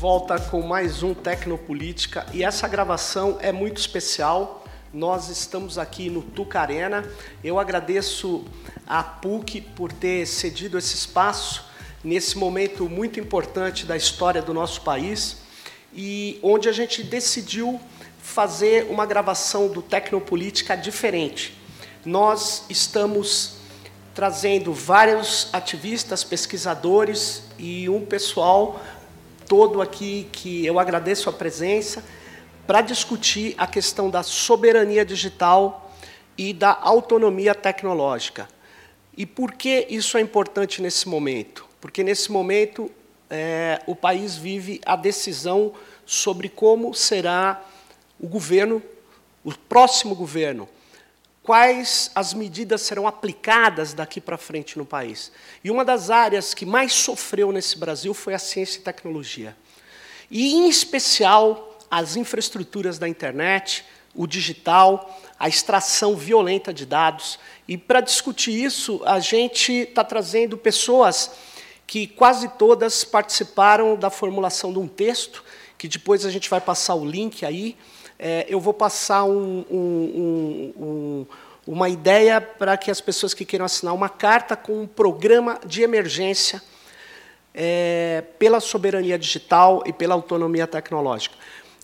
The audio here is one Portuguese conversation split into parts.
volta com mais um Tecnopolítica e essa gravação é muito especial. Nós estamos aqui no Tucarena. Eu agradeço à PUC por ter cedido esse espaço nesse momento muito importante da história do nosso país e onde a gente decidiu fazer uma gravação do Tecnopolítica diferente. Nós estamos trazendo vários ativistas, pesquisadores e um pessoal todo aqui que eu agradeço a presença para discutir a questão da soberania digital e da autonomia tecnológica. E por que isso é importante nesse momento? Porque nesse momento é, o país vive a decisão sobre como será o governo, o próximo governo quais as medidas serão aplicadas daqui para frente no país. E uma das áreas que mais sofreu nesse Brasil foi a ciência e tecnologia. E, em especial, as infraestruturas da internet, o digital, a extração violenta de dados. E, para discutir isso, a gente está trazendo pessoas que quase todas participaram da formulação de um texto, que depois a gente vai passar o link aí, é, eu vou passar um, um, um, uma ideia para que as pessoas que queiram assinar uma carta com um programa de emergência é, pela soberania digital e pela autonomia tecnológica.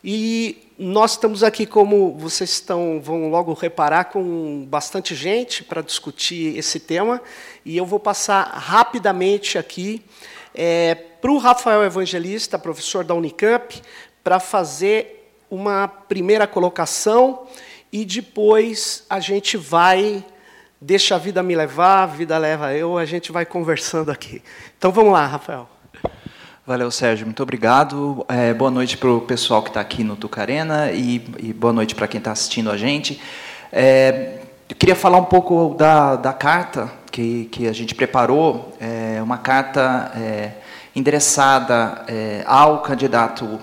E nós estamos aqui, como vocês estão, vão logo reparar, com bastante gente para discutir esse tema, e eu vou passar rapidamente aqui é, para o Rafael Evangelista, professor da Unicamp, para fazer uma primeira colocação e depois a gente vai deixa a vida me levar, a vida leva eu, a gente vai conversando aqui. Então vamos lá, Rafael. Valeu, Sérgio. Muito obrigado. É, boa noite para o pessoal que está aqui no Tucarena e, e boa noite para quem está assistindo a gente. É, eu queria falar um pouco da, da carta que, que a gente preparou, é uma carta é, endereçada é, ao candidato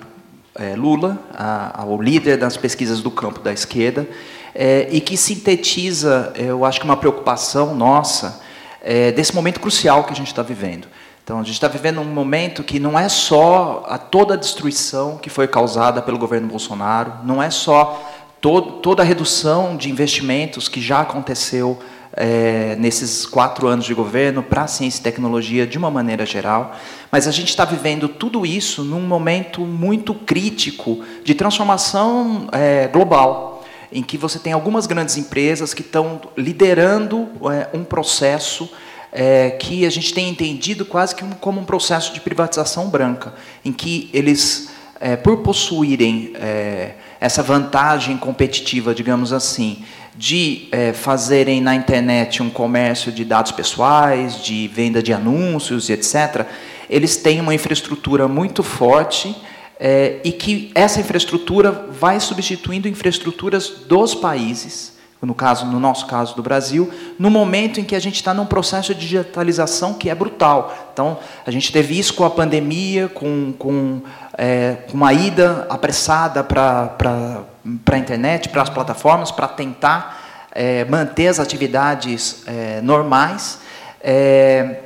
é, Lula, a, líder das pesquisas do campo da esquerda, é, e que sintetiza, eu acho que uma preocupação nossa é, desse momento crucial que a gente está vivendo. Então, a gente está vivendo um momento que não é só a toda a destruição que foi causada pelo governo Bolsonaro, não é só toda a redução de investimentos que já aconteceu é, nesses quatro anos de governo para a ciência e tecnologia de uma maneira geral, mas a gente está vivendo tudo isso num momento muito crítico de transformação é, global, em que você tem algumas grandes empresas que estão liderando é, um processo é, que a gente tem entendido quase que como um processo de privatização branca, em que eles, é, por possuírem é, essa vantagem competitiva, digamos assim, de é, fazerem na internet um comércio de dados pessoais, de venda de anúncios e etc., eles têm uma infraestrutura muito forte é, e que essa infraestrutura vai substituindo infraestruturas dos países, no caso, no nosso caso do Brasil, no momento em que a gente está num processo de digitalização que é brutal. Então, a gente teve isso com a pandemia, com, com é, uma ida apressada para a internet, para as plataformas, para tentar é, manter as atividades é, normais. É,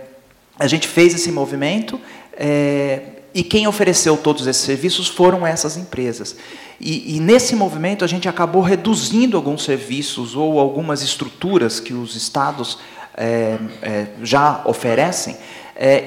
a gente fez esse movimento é, e quem ofereceu todos esses serviços foram essas empresas. E, e, nesse movimento a gente acabou reduzindo alguns serviços ou algumas estruturas que os estados é, é, já oferecem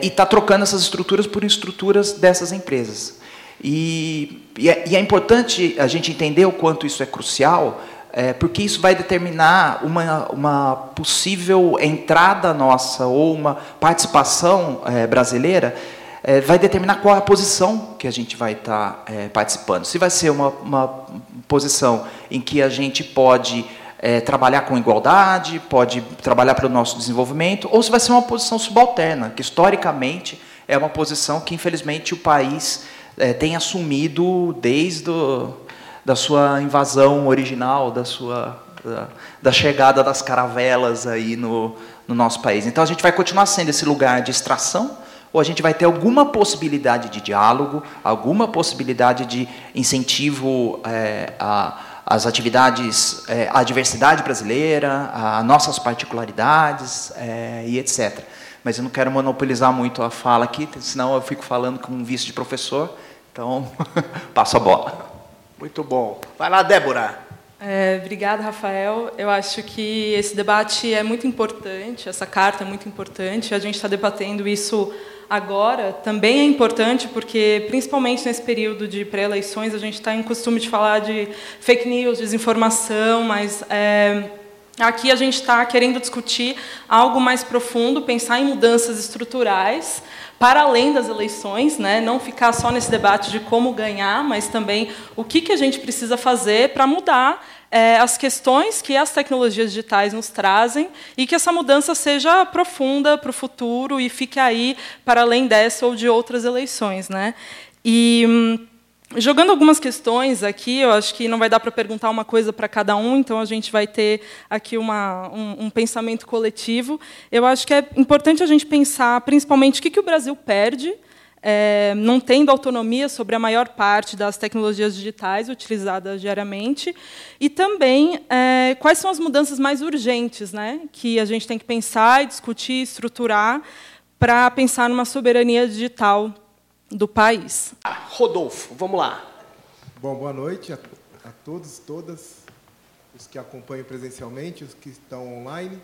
e está trocando essas estruturas por estruturas dessas empresas. E, e, é, e, é, importante a gente entender o quanto isso é crucial, é, porque isso vai determinar uma, uma possível entrada nossa ou uma participação é, brasileira, é, vai determinar qual é a posição que a gente vai estar tá, é, participando. Se vai ser uma, uma posição em que a gente pode é, trabalhar com igualdade, pode trabalhar para o nosso desenvolvimento, ou se vai ser uma posição subalterna, que historicamente é uma posição que, infelizmente, o país é, tem assumido desde o, da sua invasão original, da sua da, da, chegada das caravelas aí no, no nosso país. Então a gente vai continuar sendo esse lugar de extração, ou a gente vai ter alguma possibilidade de diálogo, alguma possibilidade de incentivo é, às atividades, é, à diversidade brasileira, a nossas particularidades é, e etc. Mas eu não quero monopolizar muito a fala aqui, senão eu fico falando com um vice de professor Então, passo a bola. Muito bom. Vai lá, Débora. É, obrigada, Rafael. Eu acho que esse debate é muito importante, essa carta é muito importante. A gente está debatendo isso agora. Também é importante porque, principalmente nesse período de pré-eleições, a gente está em costume de falar de fake news, desinformação, mas é, aqui a gente está querendo discutir algo mais profundo, pensar em mudanças estruturais para além das eleições, né? não ficar só nesse debate de como ganhar, mas também o que, que a gente precisa fazer para mudar é, as questões que as tecnologias digitais nos trazem e que essa mudança seja profunda para o futuro e fique aí para além dessa ou de outras eleições. Né? E hum, Jogando algumas questões aqui, eu acho que não vai dar para perguntar uma coisa para cada um, então a gente vai ter aqui uma, um, um, pensamento coletivo. Eu acho que é importante a gente pensar, principalmente, o que, que o Brasil perde é, não tendo autonomia sobre a maior parte das tecnologias digitais utilizadas diariamente, e também é, quais são as mudanças mais urgentes né, que a gente tem que pensar, discutir, estruturar para pensar numa soberania digital do país. Ah, Rodolfo, vamos lá. Bom, boa noite a, a todos, todas, os que acompanham presencialmente, os que estão online.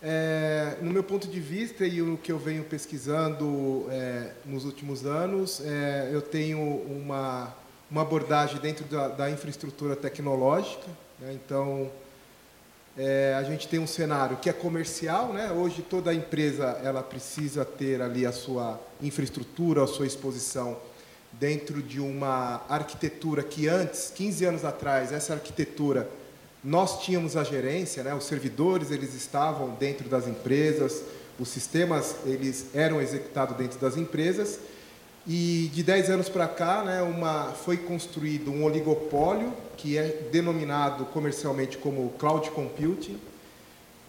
É, no meu ponto de vista e o que eu venho pesquisando é, nos últimos anos, é, eu tenho uma, uma abordagem dentro da, da infraestrutura tecnológica. Né? Então, é, a gente tem um cenário que é comercial, né? Hoje toda empresa ela precisa ter ali a sua infraestrutura, a sua exposição dentro de uma arquitetura que antes, 15 anos atrás, essa arquitetura nós tínhamos a gerência, né? Os servidores eles estavam dentro das empresas, os sistemas eles eram executados dentro das empresas e de 10 anos para cá, né, uma, foi construído um oligopólio, que é denominado comercialmente como cloud computing,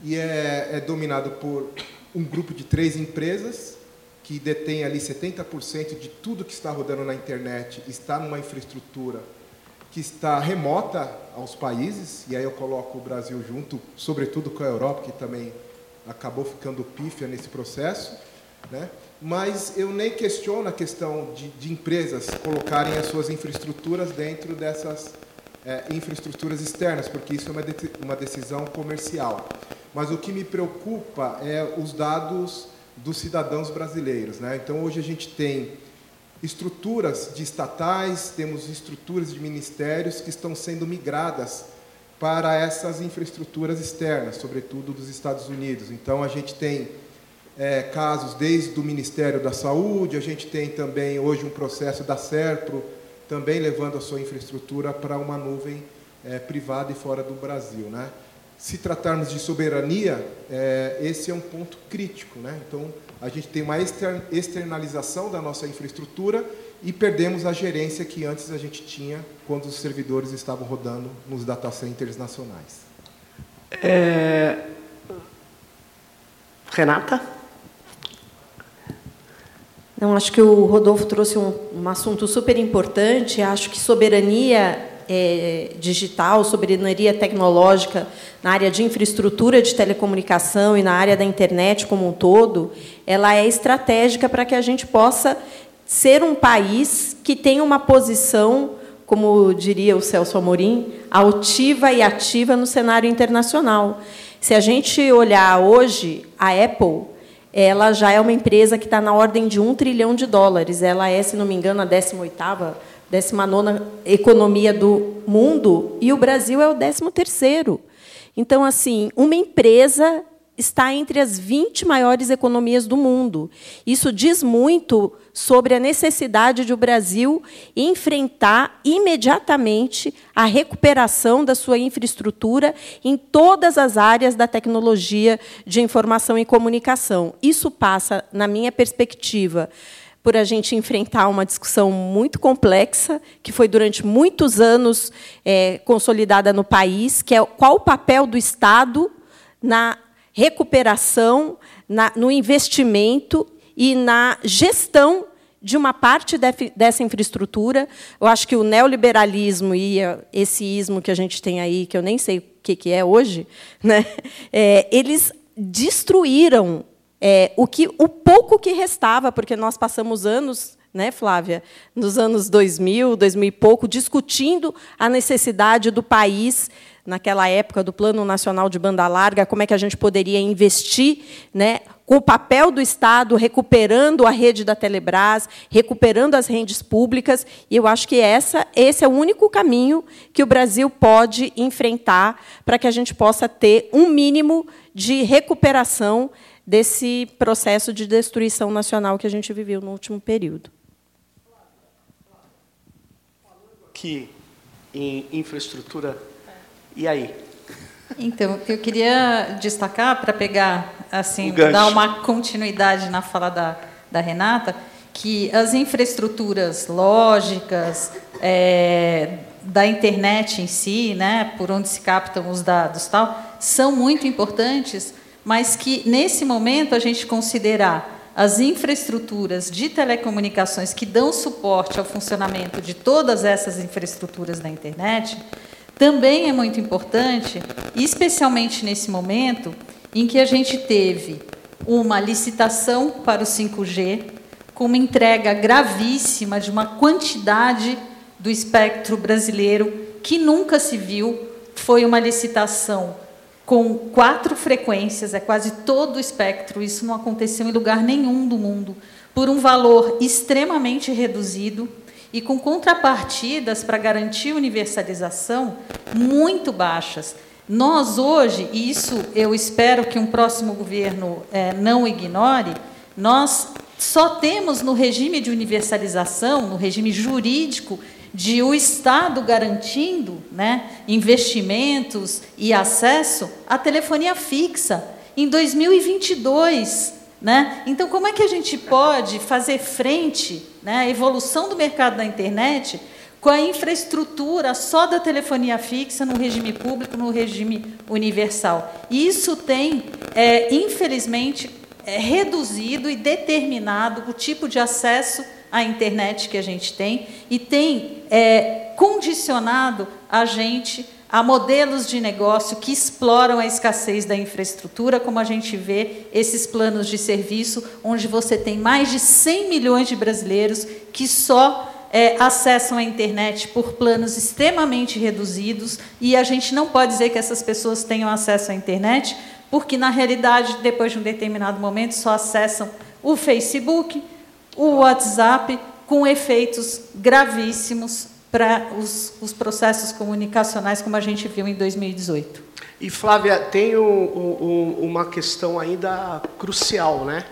e é, é dominado por um grupo de três empresas, que detém ali 70% de tudo que está rodando na internet, está numa infraestrutura que está remota aos países, e aí eu coloco o Brasil junto, sobretudo com a Europa, que também acabou ficando pífia nesse processo, né? Mas eu nem questiono a questão de, de empresas colocarem as suas infraestruturas dentro dessas é, infraestruturas externas, porque isso é uma, de, uma decisão comercial. Mas o que me preocupa é os dados dos cidadãos brasileiros. Né? Então, hoje a gente tem estruturas de estatais, temos estruturas de ministérios que estão sendo migradas para essas infraestruturas externas, sobretudo dos Estados Unidos. Então, a gente tem é, casos desde o Ministério da Saúde, a gente tem também hoje um processo da SERPRO, também levando a sua infraestrutura para uma nuvem é, privada e fora do Brasil. Né? Se tratarmos de soberania, é, esse é um ponto crítico. Né? Então, a gente tem uma externalização da nossa infraestrutura e perdemos a gerência que antes a gente tinha quando os servidores estavam rodando nos data centers nacionais. É... Renata? Não, acho que o Rodolfo trouxe um, um assunto super importante. Acho que soberania é, digital, soberania tecnológica na área de infraestrutura de telecomunicação e na área da internet como um todo, ela é estratégica para que a gente possa ser um país que tenha uma posição, como diria o Celso Amorim, altiva e ativa no cenário internacional. Se a gente olhar hoje, a Apple ela já é uma empresa que está na ordem de um trilhão de dólares. Ela é, se não me engano, a 18ª, 19 economia do mundo, e o Brasil é o 13º. Então, assim, uma empresa está entre as 20 maiores economias do mundo. Isso diz muito sobre a necessidade de o Brasil enfrentar imediatamente a recuperação da sua infraestrutura em todas as áreas da tecnologia de informação e comunicação. Isso passa, na minha perspectiva, por a gente enfrentar uma discussão muito complexa, que foi durante muitos anos é, consolidada no país, que é qual o papel do Estado na recuperação, na, no investimento e na gestão de uma parte dessa infraestrutura. Eu acho que o neoliberalismo e esse ismo que a gente tem aí, que eu nem sei o que é hoje, né, é, eles destruíram é, o, que, o pouco que restava, porque nós passamos anos né, Flávia, nos anos 2000, 2000 e pouco, discutindo a necessidade do país naquela época do Plano Nacional de Banda Larga, como é que a gente poderia investir, né, com o papel do Estado recuperando a rede da Telebrás, recuperando as redes públicas, e eu acho que essa, esse é o único caminho que o Brasil pode enfrentar para que a gente possa ter um mínimo de recuperação desse processo de destruição nacional que a gente viveu no último período. Que em infraestrutura. E aí? Então, eu queria destacar, para pegar, assim, dar uma continuidade na fala da, da Renata, que as infraestruturas lógicas é, da internet em si, né, por onde se captam os dados tal, são muito importantes, mas que nesse momento a gente considerar as infraestruturas de telecomunicações que dão suporte ao funcionamento de todas essas infraestruturas da internet também é muito importante, especialmente nesse momento em que a gente teve uma licitação para o 5G, com uma entrega gravíssima de uma quantidade do espectro brasileiro que nunca se viu. Foi uma licitação com quatro frequências, é quase todo o espectro, isso não aconteceu em lugar nenhum do mundo, por um valor extremamente reduzido e com contrapartidas para garantir universalização muito baixas. Nós hoje, e isso eu espero que um próximo governo é, não ignore, nós só temos no regime de universalização, no regime jurídico, de o Estado garantindo né, investimentos e acesso à telefonia fixa em 2022. Né? Então, como é que a gente pode fazer frente né, à evolução do mercado da internet com a infraestrutura só da telefonia fixa no regime público, no regime universal? Isso tem, é, infelizmente, é, reduzido e determinado o tipo de acesso à internet que a gente tem e tem é, condicionado a gente Há modelos de negócio que exploram a escassez da infraestrutura, como a gente vê esses planos de serviço, onde você tem mais de 100 milhões de brasileiros que só é, acessam a internet por planos extremamente reduzidos, e a gente não pode dizer que essas pessoas tenham acesso à internet, porque, na realidade, depois de um determinado momento, só acessam o Facebook, o WhatsApp, com efeitos gravíssimos para os, os, processos comunicacionais, como a gente viu em 2018. E, Flávia, tem um, um, uma questão ainda crucial, né?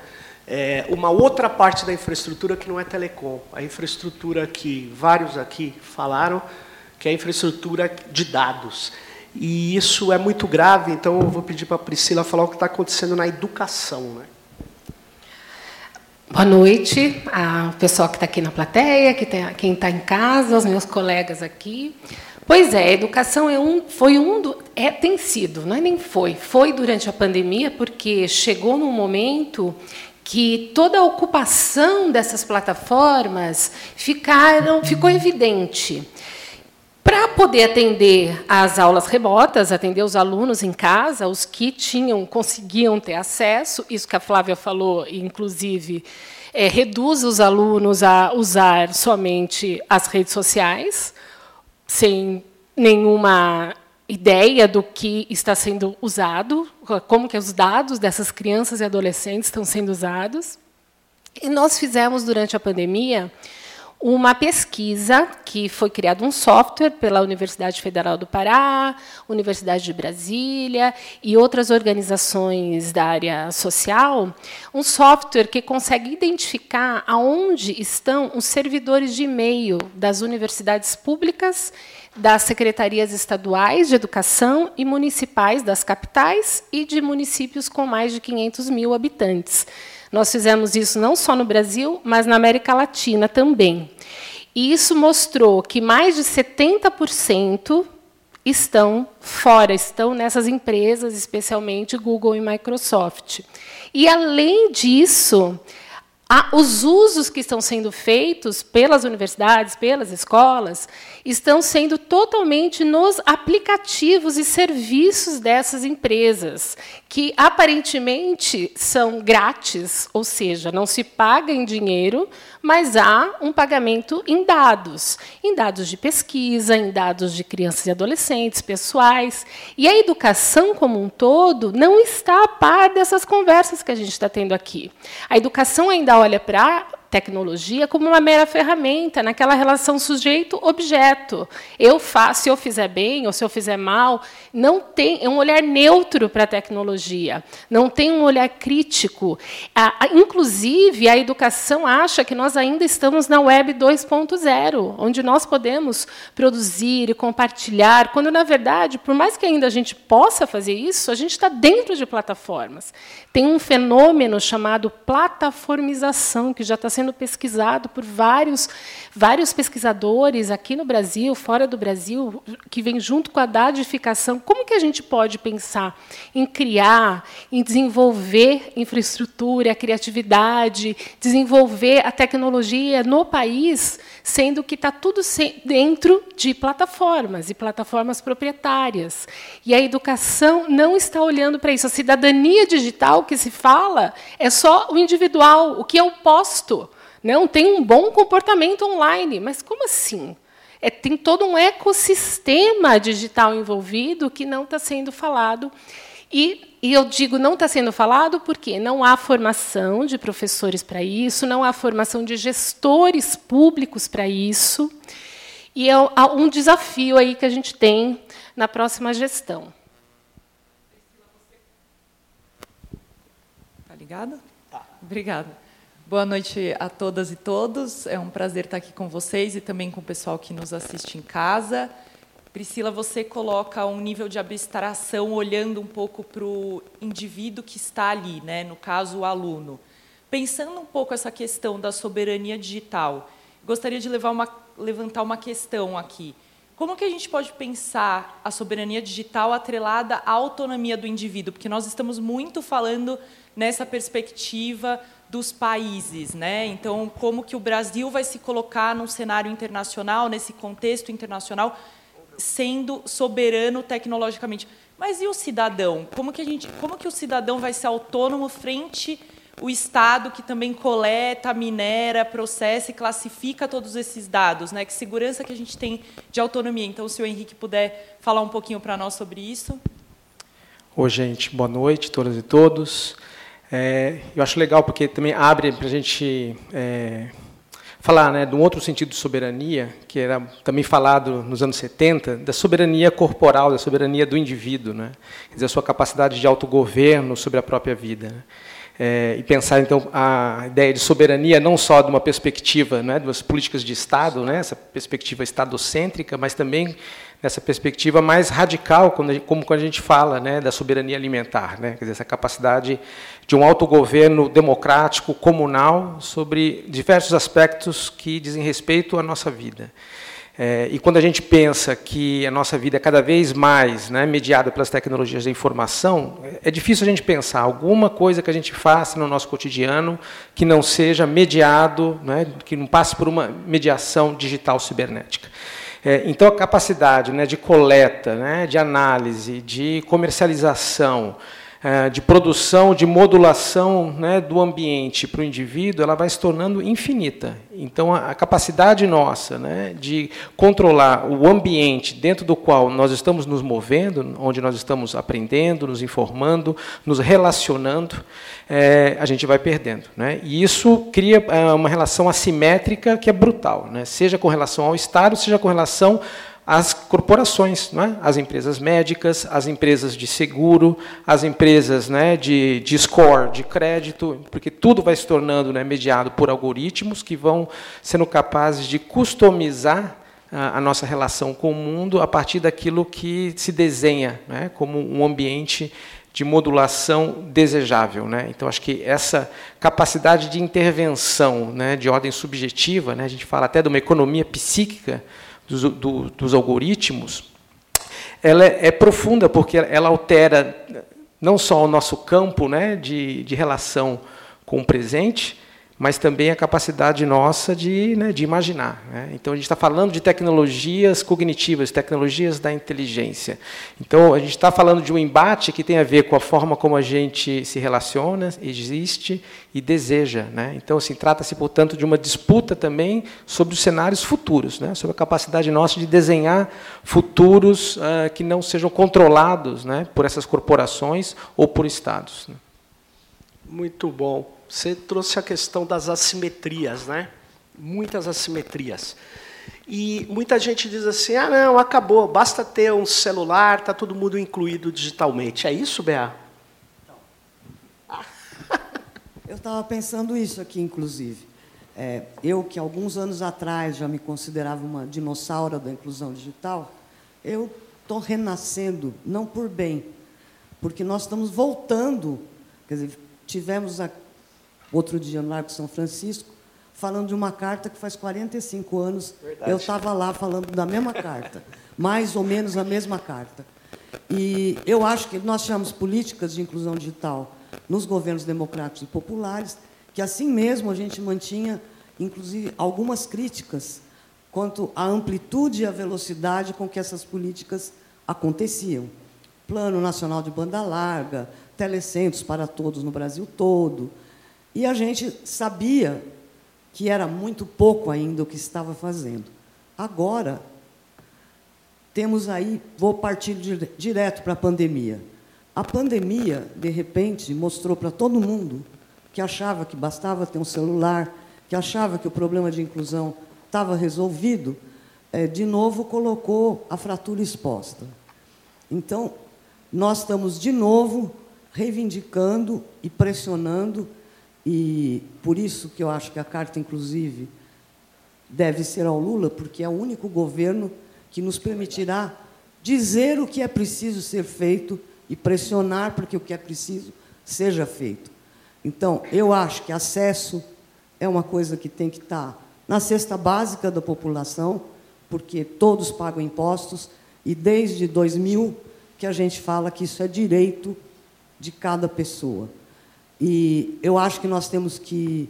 É, uma outra parte da infraestrutura que não é telecom, a infraestrutura que vários aqui falaram, que é a infraestrutura de dados. E isso é muito grave, então eu vou pedir para a Priscila falar o que está acontecendo na educação. Né? Boa noite ao pessoal que está aqui na plateia, que tem, quem está em casa, os meus colegas aqui. Pois é, a educação é um, foi um do, é, tem sido, não é nem foi, foi durante a pandemia, porque chegou num momento que toda a ocupação dessas plataformas ficaram, ficou evidente. Para poder atender às aulas remotas, atender os alunos em casa, os que tinham, conseguiam ter acesso, isso que a Flávia falou, inclusive, é, reduz os alunos a usar somente as redes sociais, sem nenhuma ideia do que está sendo usado, como que os dados dessas crianças e adolescentes estão sendo usados. E nós fizemos, durante a pandemia, uma pesquisa que foi criado um software pela Universidade Federal do Pará, Universidade de Brasília e outras organizações da área social, um software que consegue identificar aonde estão os servidores de e-mail das universidades públicas, das secretarias estaduais de educação e municipais das capitais e de municípios com mais de 500 mil habitantes. Nós fizemos isso não só no Brasil, mas na América Latina também. E isso mostrou que mais de 70% estão fora, estão nessas empresas, especialmente Google e Microsoft. E, além disso, os usos que estão sendo feitos pelas universidades, pelas escolas, estão sendo totalmente nos aplicativos e serviços dessas empresas, que aparentemente são grátis, ou seja, não se paga em dinheiro, mas há um pagamento em dados, em dados de pesquisa, em dados de crianças e adolescentes, pessoais. E a educação como um todo não está a par dessas conversas que a gente está tendo aqui. A educação ainda olha para tecnologia como uma mera ferramenta, naquela relação sujeito-objeto. Eu faço, se eu fizer bem ou se eu fizer mal, não tem é um olhar neutro para a tecnologia, não tem um olhar crítico. inclusive, a educação acha que nós ainda estamos na web 2.0, onde nós podemos produzir e compartilhar, quando, na verdade, por mais que ainda a gente possa fazer isso, a gente está dentro de plataformas. Tem um fenômeno chamado plataformização, que já está sendo pesquisado por vários, vários pesquisadores aqui no Brasil, fora do Brasil, que vem junto com a dadificação. Como que a gente pode pensar em criar, em desenvolver infraestrutura, criatividade, desenvolver a tecnologia no país, sendo que está tudo dentro de plataformas e plataformas proprietárias. E a educação não está olhando para isso. A cidadania digital que se fala é só o individual, o que eu posto. Não tem um bom comportamento online. Mas como assim? É, tem todo um ecossistema digital envolvido que não está sendo falado. E, e eu digo não está sendo falado porque não há formação de professores para isso, não há formação de gestores públicos para isso. E é um desafio aí que a gente tem na próxima gestão. ligada? Tá. Obrigada. Boa noite a todas e todos. É um prazer estar aqui com vocês e também com o pessoal que nos assiste em casa. Priscila, você coloca um nível de abstração olhando um pouco para o indivíduo que está ali, né? no caso, o aluno. Pensando um pouco essa questão da soberania digital, gostaria de uma, levantar uma questão aqui. Como que a gente pode pensar a soberania digital atrelada à autonomia do indivíduo? Porque nós estamos muito falando nessa perspectiva dos países, né? Então, como que o Brasil vai se colocar num cenário internacional, nesse contexto internacional, sendo soberano tecnologicamente? Mas e o cidadão? Como que a gente, como que o cidadão vai ser autônomo frente o Estado que também coleta, minera, processa e classifica todos esses dados, né? Que segurança que a gente tem de autonomia? Então, se o Henrique puder falar um pouquinho para nós sobre isso. Oi, gente. Boa noite, todas e todos. É, eu acho legal porque também abre para a gente é, falar né, de um outro sentido de soberania, que era também falado nos anos 70, da soberania corporal, da soberania do indivíduo, né? quer dizer, a sua capacidade de autogoverno sobre a própria vida. Né? É, e pensar então a ideia de soberania não só de uma perspectiva né, das políticas de Estado, né, essa perspectiva estadocêntrica, mas também nessa perspectiva mais radical, como quando a gente fala né, da soberania alimentar, né, quer dizer, essa capacidade de um autogoverno democrático, comunal, sobre diversos aspectos que dizem respeito à nossa vida. É, e quando a gente pensa que a nossa vida é cada vez mais né, mediada pelas tecnologias da informação, é difícil a gente pensar alguma coisa que a gente faça no nosso cotidiano que não seja mediado, né, que não passe por uma mediação digital cibernética. É, então, a capacidade né, de coleta, né, de análise, de comercialização, de produção, de modulação né, do ambiente para o indivíduo, ela vai se tornando infinita. Então, a, capacidade nossa né, de controlar o ambiente dentro do qual nós estamos nos movendo, onde nós estamos aprendendo, nos informando, nos relacionando, é, a gente vai perdendo. Né? E isso cria é, uma relação assimétrica que é brutal, né? seja com relação ao Estado, seja com relação as corporações, é? as empresas médicas, as empresas de seguro, as empresas né, de, de score, de crédito, porque tudo vai se tornando né, mediado por algoritmos que vão sendo capazes de customizar a, a nossa relação com o mundo a partir daquilo que se desenha né, como um ambiente de modulação desejável. Né? Então, acho que essa capacidade de intervenção né, de ordem subjetiva, né, a gente fala até de uma economia psíquica, dos, do, dos algoritmos, ela é, é, profunda porque ela altera não só o nosso campo né, de, de relação com o presente, mas também a capacidade nossa de, né, de imaginar. Né? Então, a gente está falando de tecnologias cognitivas, tecnologias da inteligência. Então, a gente está falando de um embate que tem a ver com a forma como a gente se relaciona, existe e deseja. Né? Então, assim, trata-se, portanto, de uma disputa também sobre os cenários futuros, né? sobre a capacidade nossa de desenhar futuros uh, que não sejam controlados né, por essas corporações ou por estados. Né? Muito bom. Você trouxe a questão das assimetrias, né? Muitas assimetrias. E muita gente diz assim: ah, não, acabou, basta ter um celular, está todo mundo incluído digitalmente. É isso, Bea? Eu estava pensando isso aqui, inclusive. É, eu, que alguns anos atrás já me considerava uma dinossauro da inclusão digital, eu estou renascendo, não por bem, porque nós estamos voltando. Quer dizer, tivemos a outro dia no Largo São Francisco, falando de uma carta que faz 45 anos Verdade. eu estava lá falando da mesma carta, mais ou menos a mesma carta. E eu acho que nós chamamos políticas de inclusão digital nos governos democráticos e populares, que assim mesmo a gente mantinha, inclusive, algumas críticas quanto à amplitude e à velocidade com que essas políticas aconteciam. Plano Nacional de Banda Larga, telecentros para todos no Brasil todo, e a gente sabia que era muito pouco ainda o que estava fazendo. Agora, temos aí, vou partir direto para a pandemia. A pandemia, de repente, mostrou para todo mundo que achava que bastava ter um celular, que achava que o problema de inclusão estava resolvido, é, de novo colocou a fratura exposta. Então, nós estamos de novo reivindicando e pressionando e por isso que eu acho que a carta, inclusive, deve ser ao Lula, porque é o único governo que nos permitirá dizer o que é preciso ser feito e pressionar para que o que é preciso seja feito. Então, eu acho que acesso é uma coisa que tem que estar na cesta básica da população, porque todos pagam impostos, e desde 2000 que a gente fala que isso é direito de cada pessoa. E eu acho que nós temos que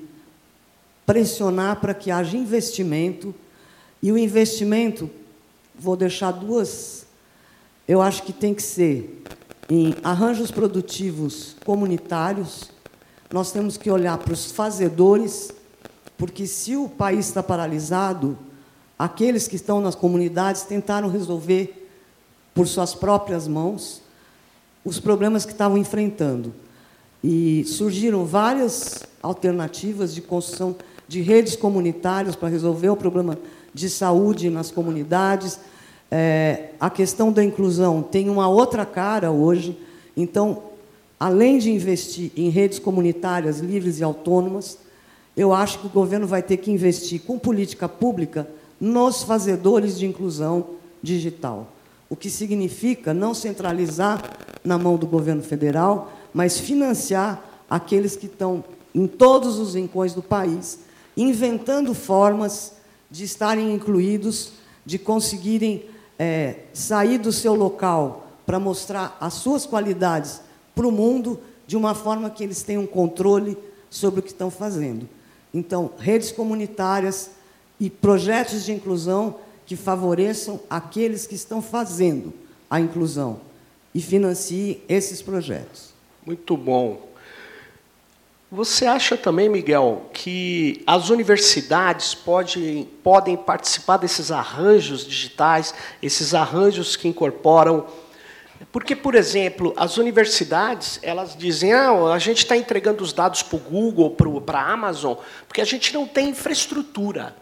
pressionar para que haja investimento. E o investimento, vou deixar duas, eu acho que tem que ser em arranjos produtivos comunitários. Nós temos que olhar para os fazedores, porque se o país está paralisado, aqueles que estão nas comunidades tentaram resolver por suas próprias mãos os problemas que estavam enfrentando. E surgiram várias alternativas de construção de redes comunitárias para resolver o problema de saúde nas comunidades. É, a questão da inclusão tem uma outra cara hoje. Então, além de investir em redes comunitárias livres e autônomas, eu acho que o governo vai ter que investir com política pública nos fazedores de inclusão digital. O que significa não centralizar na mão do governo federal, mas financiar aqueles que estão em todos os rincões do país, inventando formas de estarem incluídos, de conseguirem é, sair do seu local para mostrar as suas qualidades para o mundo de uma forma que eles tenham controle sobre o que estão fazendo. Então, redes comunitárias e projetos de inclusão que favoreçam aqueles que estão fazendo a inclusão e financiem esses projetos. Muito bom. Você acha também, Miguel, que as universidades pode, podem participar desses arranjos digitais, esses arranjos que incorporam. Porque, por exemplo, as universidades elas dizem: ah, a gente está entregando os dados para o Google, para a Amazon, porque a gente não tem infraestrutura.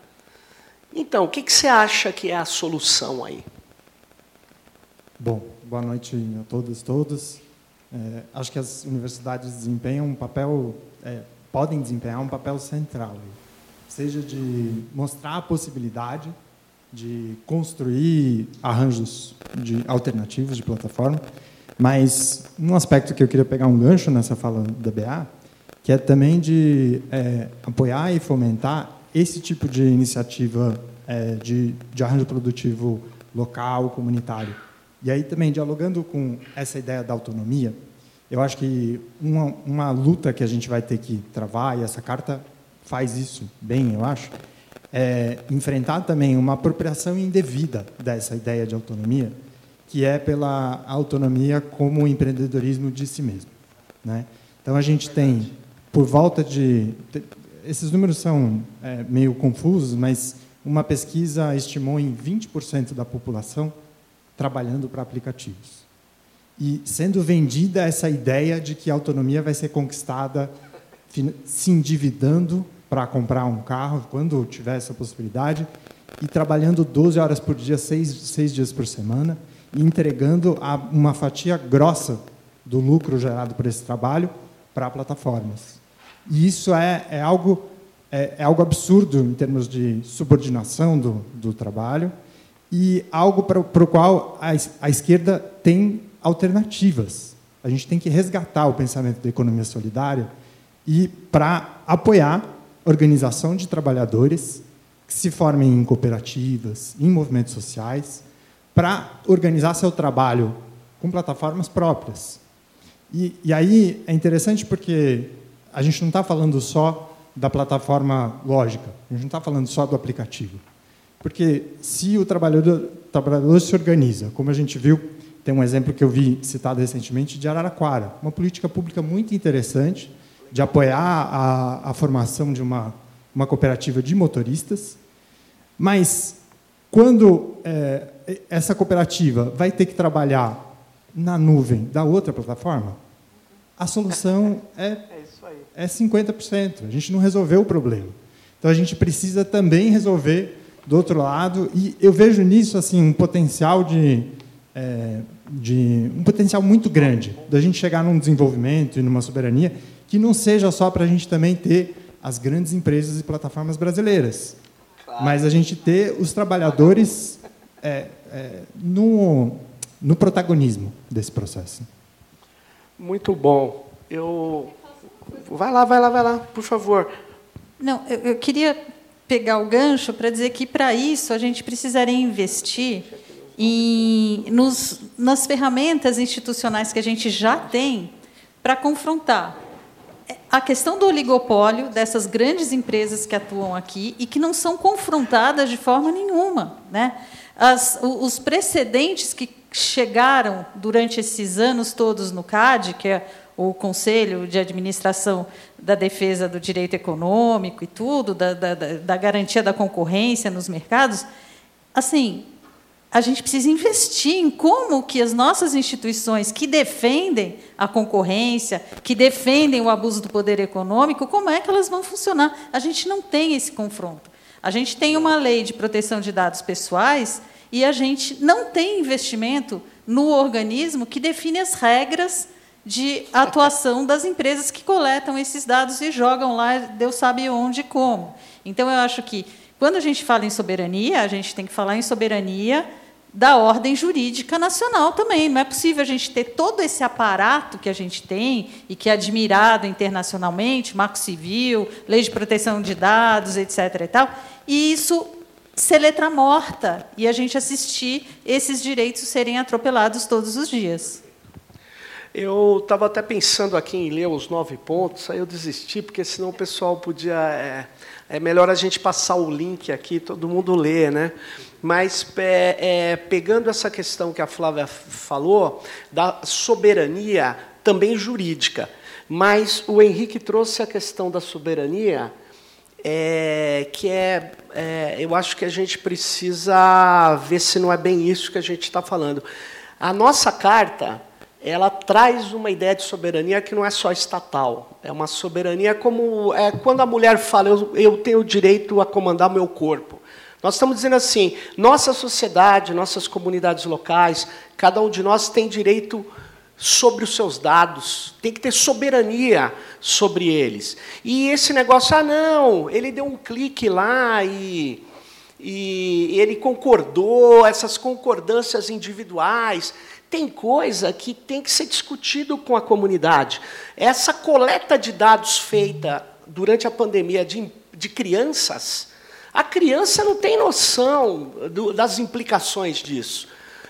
Então, o que, que você acha que é a solução aí? Bom, boa noite a todos e todas. É, acho que as universidades desempenham um papel, é, podem desempenhar um papel central, seja de mostrar a possibilidade de construir arranjos de alternativos de plataforma, mas um aspecto que eu queria pegar um gancho nessa fala da BA, que é também de é, apoiar e fomentar esse tipo de iniciativa é, de, de arranjo produtivo local, comunitário. E aí também, dialogando com essa ideia da autonomia, eu acho que uma, uma luta que a gente vai ter que travar, e essa carta faz isso bem, eu acho, é enfrentar também uma apropriação indevida dessa ideia de autonomia, que é pela autonomia como empreendedorismo de si mesmo. Né? Então, a gente tem, por volta de. Esses números são é, meio confusos, mas uma pesquisa estimou em 20% da população trabalhando para aplicativos. E sendo vendida essa ideia de que a autonomia vai ser conquistada se endividando para comprar um carro, quando tiver essa possibilidade, e trabalhando 12 horas por dia, seis, seis dias por semana, e entregando uma fatia grossa do lucro gerado por esse trabalho para plataformas. E isso é, é algo, é, é, algo absurdo em termos de subordinação do, do trabalho e algo para, para o qual a, a esquerda tem alternativas. A gente tem que resgatar o pensamento da economia solidária e para apoiar organização de trabalhadores que se formem em cooperativas, em movimentos sociais, para organizar seu trabalho com plataformas próprias. E, e aí é interessante porque a gente não está falando só da plataforma lógica, a gente não está falando só do aplicativo. Porque se o trabalhador, o trabalhador se organiza, como a gente viu, tem um exemplo que eu vi citado recentemente de Araraquara, uma política pública muito interessante de apoiar a, a formação de uma, uma cooperativa de motoristas, mas quando é, essa cooperativa vai ter que trabalhar na nuvem da outra plataforma, a solução é, é 50%. A gente não resolveu o problema. Então a gente precisa também resolver do outro lado, e eu vejo nisso assim um potencial de, é, de um potencial muito grande da gente chegar num desenvolvimento e numa soberania que não seja só para a gente também ter as grandes empresas e plataformas brasileiras, claro. mas a gente ter os trabalhadores é, é, no, no protagonismo desse processo. Muito bom. Eu vai lá, vai lá, vai lá, por favor. Não, eu, eu queria pegar o gancho para dizer que para isso a gente precisaria investir em, nos, nas ferramentas institucionais que a gente já tem para confrontar a questão do oligopólio dessas grandes empresas que atuam aqui e que não são confrontadas de forma nenhuma. Né? As, os precedentes que chegaram durante esses anos todos no CAD, que é o Conselho de Administração da Defesa do Direito Econômico e tudo, da, da, da garantia da concorrência nos mercados, assim, a gente precisa investir em como que as nossas instituições que defendem a concorrência, que defendem o abuso do poder econômico, como é que elas vão funcionar? A gente não tem esse confronto. A gente tem uma lei de proteção de dados pessoais e a gente não tem investimento no organismo que define as regras de atuação das empresas que coletam esses dados e jogam lá, Deus sabe onde e como. Então, eu acho que, quando a gente fala em soberania, a gente tem que falar em soberania da ordem jurídica nacional também. Não é possível a gente ter todo esse aparato que a gente tem e que é admirado internacionalmente, Marco Civil, Lei de Proteção de Dados, etc. E, tal, e isso ser letra morta e a gente assistir esses direitos serem atropelados todos os dias. Eu estava até pensando aqui em ler os nove pontos, aí eu desisti, porque senão o pessoal podia. É, é melhor a gente passar o link aqui, todo mundo lê, né? Mas é, é, pegando essa questão que a Flávia falou, da soberania também jurídica. Mas o Henrique trouxe a questão da soberania, é, que é, é, eu acho que a gente precisa ver se não é bem isso que a gente está falando. A nossa carta, ela traz uma ideia de soberania que não é só estatal, é uma soberania como é quando a mulher fala eu, eu tenho o direito a comandar meu corpo. Nós estamos dizendo assim: nossa sociedade, nossas comunidades locais, cada um de nós tem direito sobre os seus dados, tem que ter soberania sobre eles. E esse negócio, ah, não, ele deu um clique lá e, e ele concordou, essas concordâncias individuais. Tem coisa que tem que ser discutido com a comunidade. Essa coleta de dados feita durante a pandemia de, de crianças a criança não tem noção do, das implicações disso.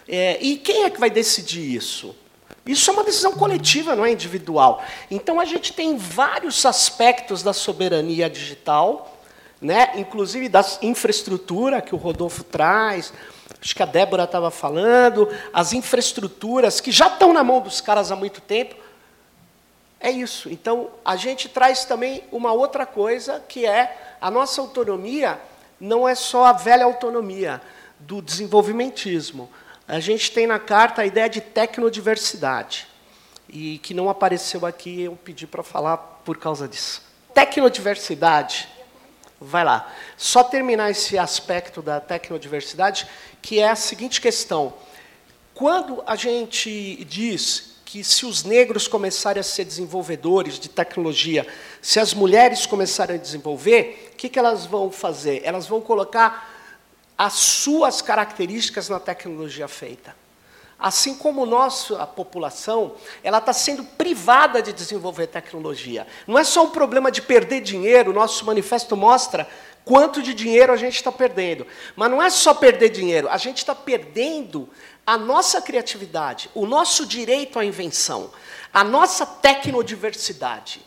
É, e quem é que vai decidir isso? Isso é uma decisão coletiva, não é individual. Então a gente tem vários aspectos da soberania digital, né? inclusive da infraestrutura que o Rodolfo traz, acho que a Débora estava falando, as infraestruturas que já estão na mão dos caras há muito tempo. É isso. Então a gente traz também uma outra coisa que é a nossa autonomia não é só a velha autonomia do desenvolvimentismo. A gente tem na carta a ideia de tecnodiversidade, e que não apareceu aqui, eu pedi para falar por causa disso. Tecnodiversidade, vai lá. Só terminar esse aspecto da tecnodiversidade, que é a seguinte questão. Quando a gente diz que se os negros começarem a ser desenvolvedores de tecnologia, se as mulheres começarem a desenvolver, o que, que elas vão fazer? Elas vão colocar as suas características na tecnologia feita. Assim como nossa população, ela está sendo privada de desenvolver tecnologia. Não é só um problema de perder dinheiro, o nosso manifesto mostra quanto de dinheiro a gente está perdendo. Mas não é só perder dinheiro, a gente está perdendo a nossa criatividade, o nosso direito à invenção, a nossa tecnodiversidade.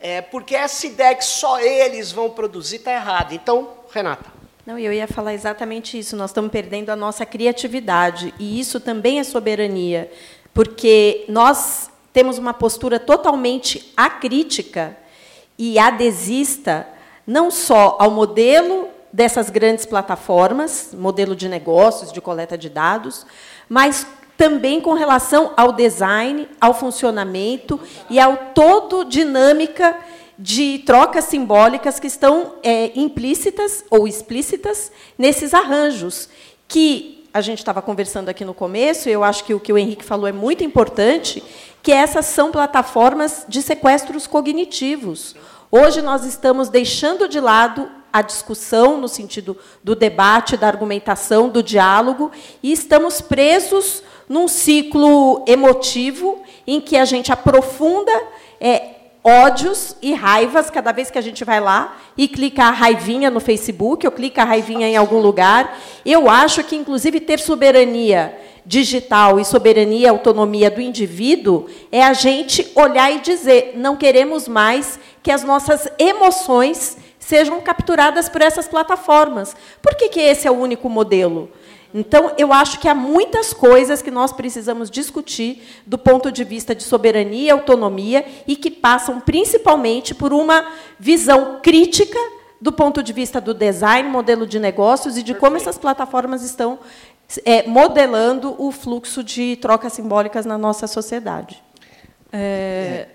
É, porque essa ideia que só eles vão produzir está errada. Então, Renata. Não, eu ia falar exatamente isso. Nós estamos perdendo a nossa criatividade e isso também é soberania, porque nós temos uma postura totalmente acrítica e adesista não só ao modelo dessas grandes plataformas, modelo de negócios, de coleta de dados, mas também com relação ao design, ao funcionamento e ao todo dinâmica de trocas simbólicas que estão é, implícitas ou explícitas nesses arranjos, que a gente estava conversando aqui no começo, e eu acho que o que o Henrique falou é muito importante, que essas são plataformas de sequestros cognitivos. Hoje nós estamos deixando de lado a discussão no sentido do debate, da argumentação, do diálogo, e estamos presos num ciclo emotivo em que a gente aprofunda é, ódios e raivas cada vez que a gente vai lá e clica a raivinha no Facebook ou clica a raivinha em algum lugar. Eu acho que, inclusive, ter soberania digital e soberania autonomia do indivíduo é a gente olhar e dizer: não queremos mais que as nossas emoções sejam capturadas por essas plataformas. Por que, que esse é o único modelo? Então, eu acho que há muitas coisas que nós precisamos discutir do ponto de vista de soberania e autonomia e que passam principalmente por uma visão crítica do ponto de vista do design, modelo de negócios e de como essas plataformas estão é, modelando o fluxo de trocas simbólicas na nossa sociedade. É,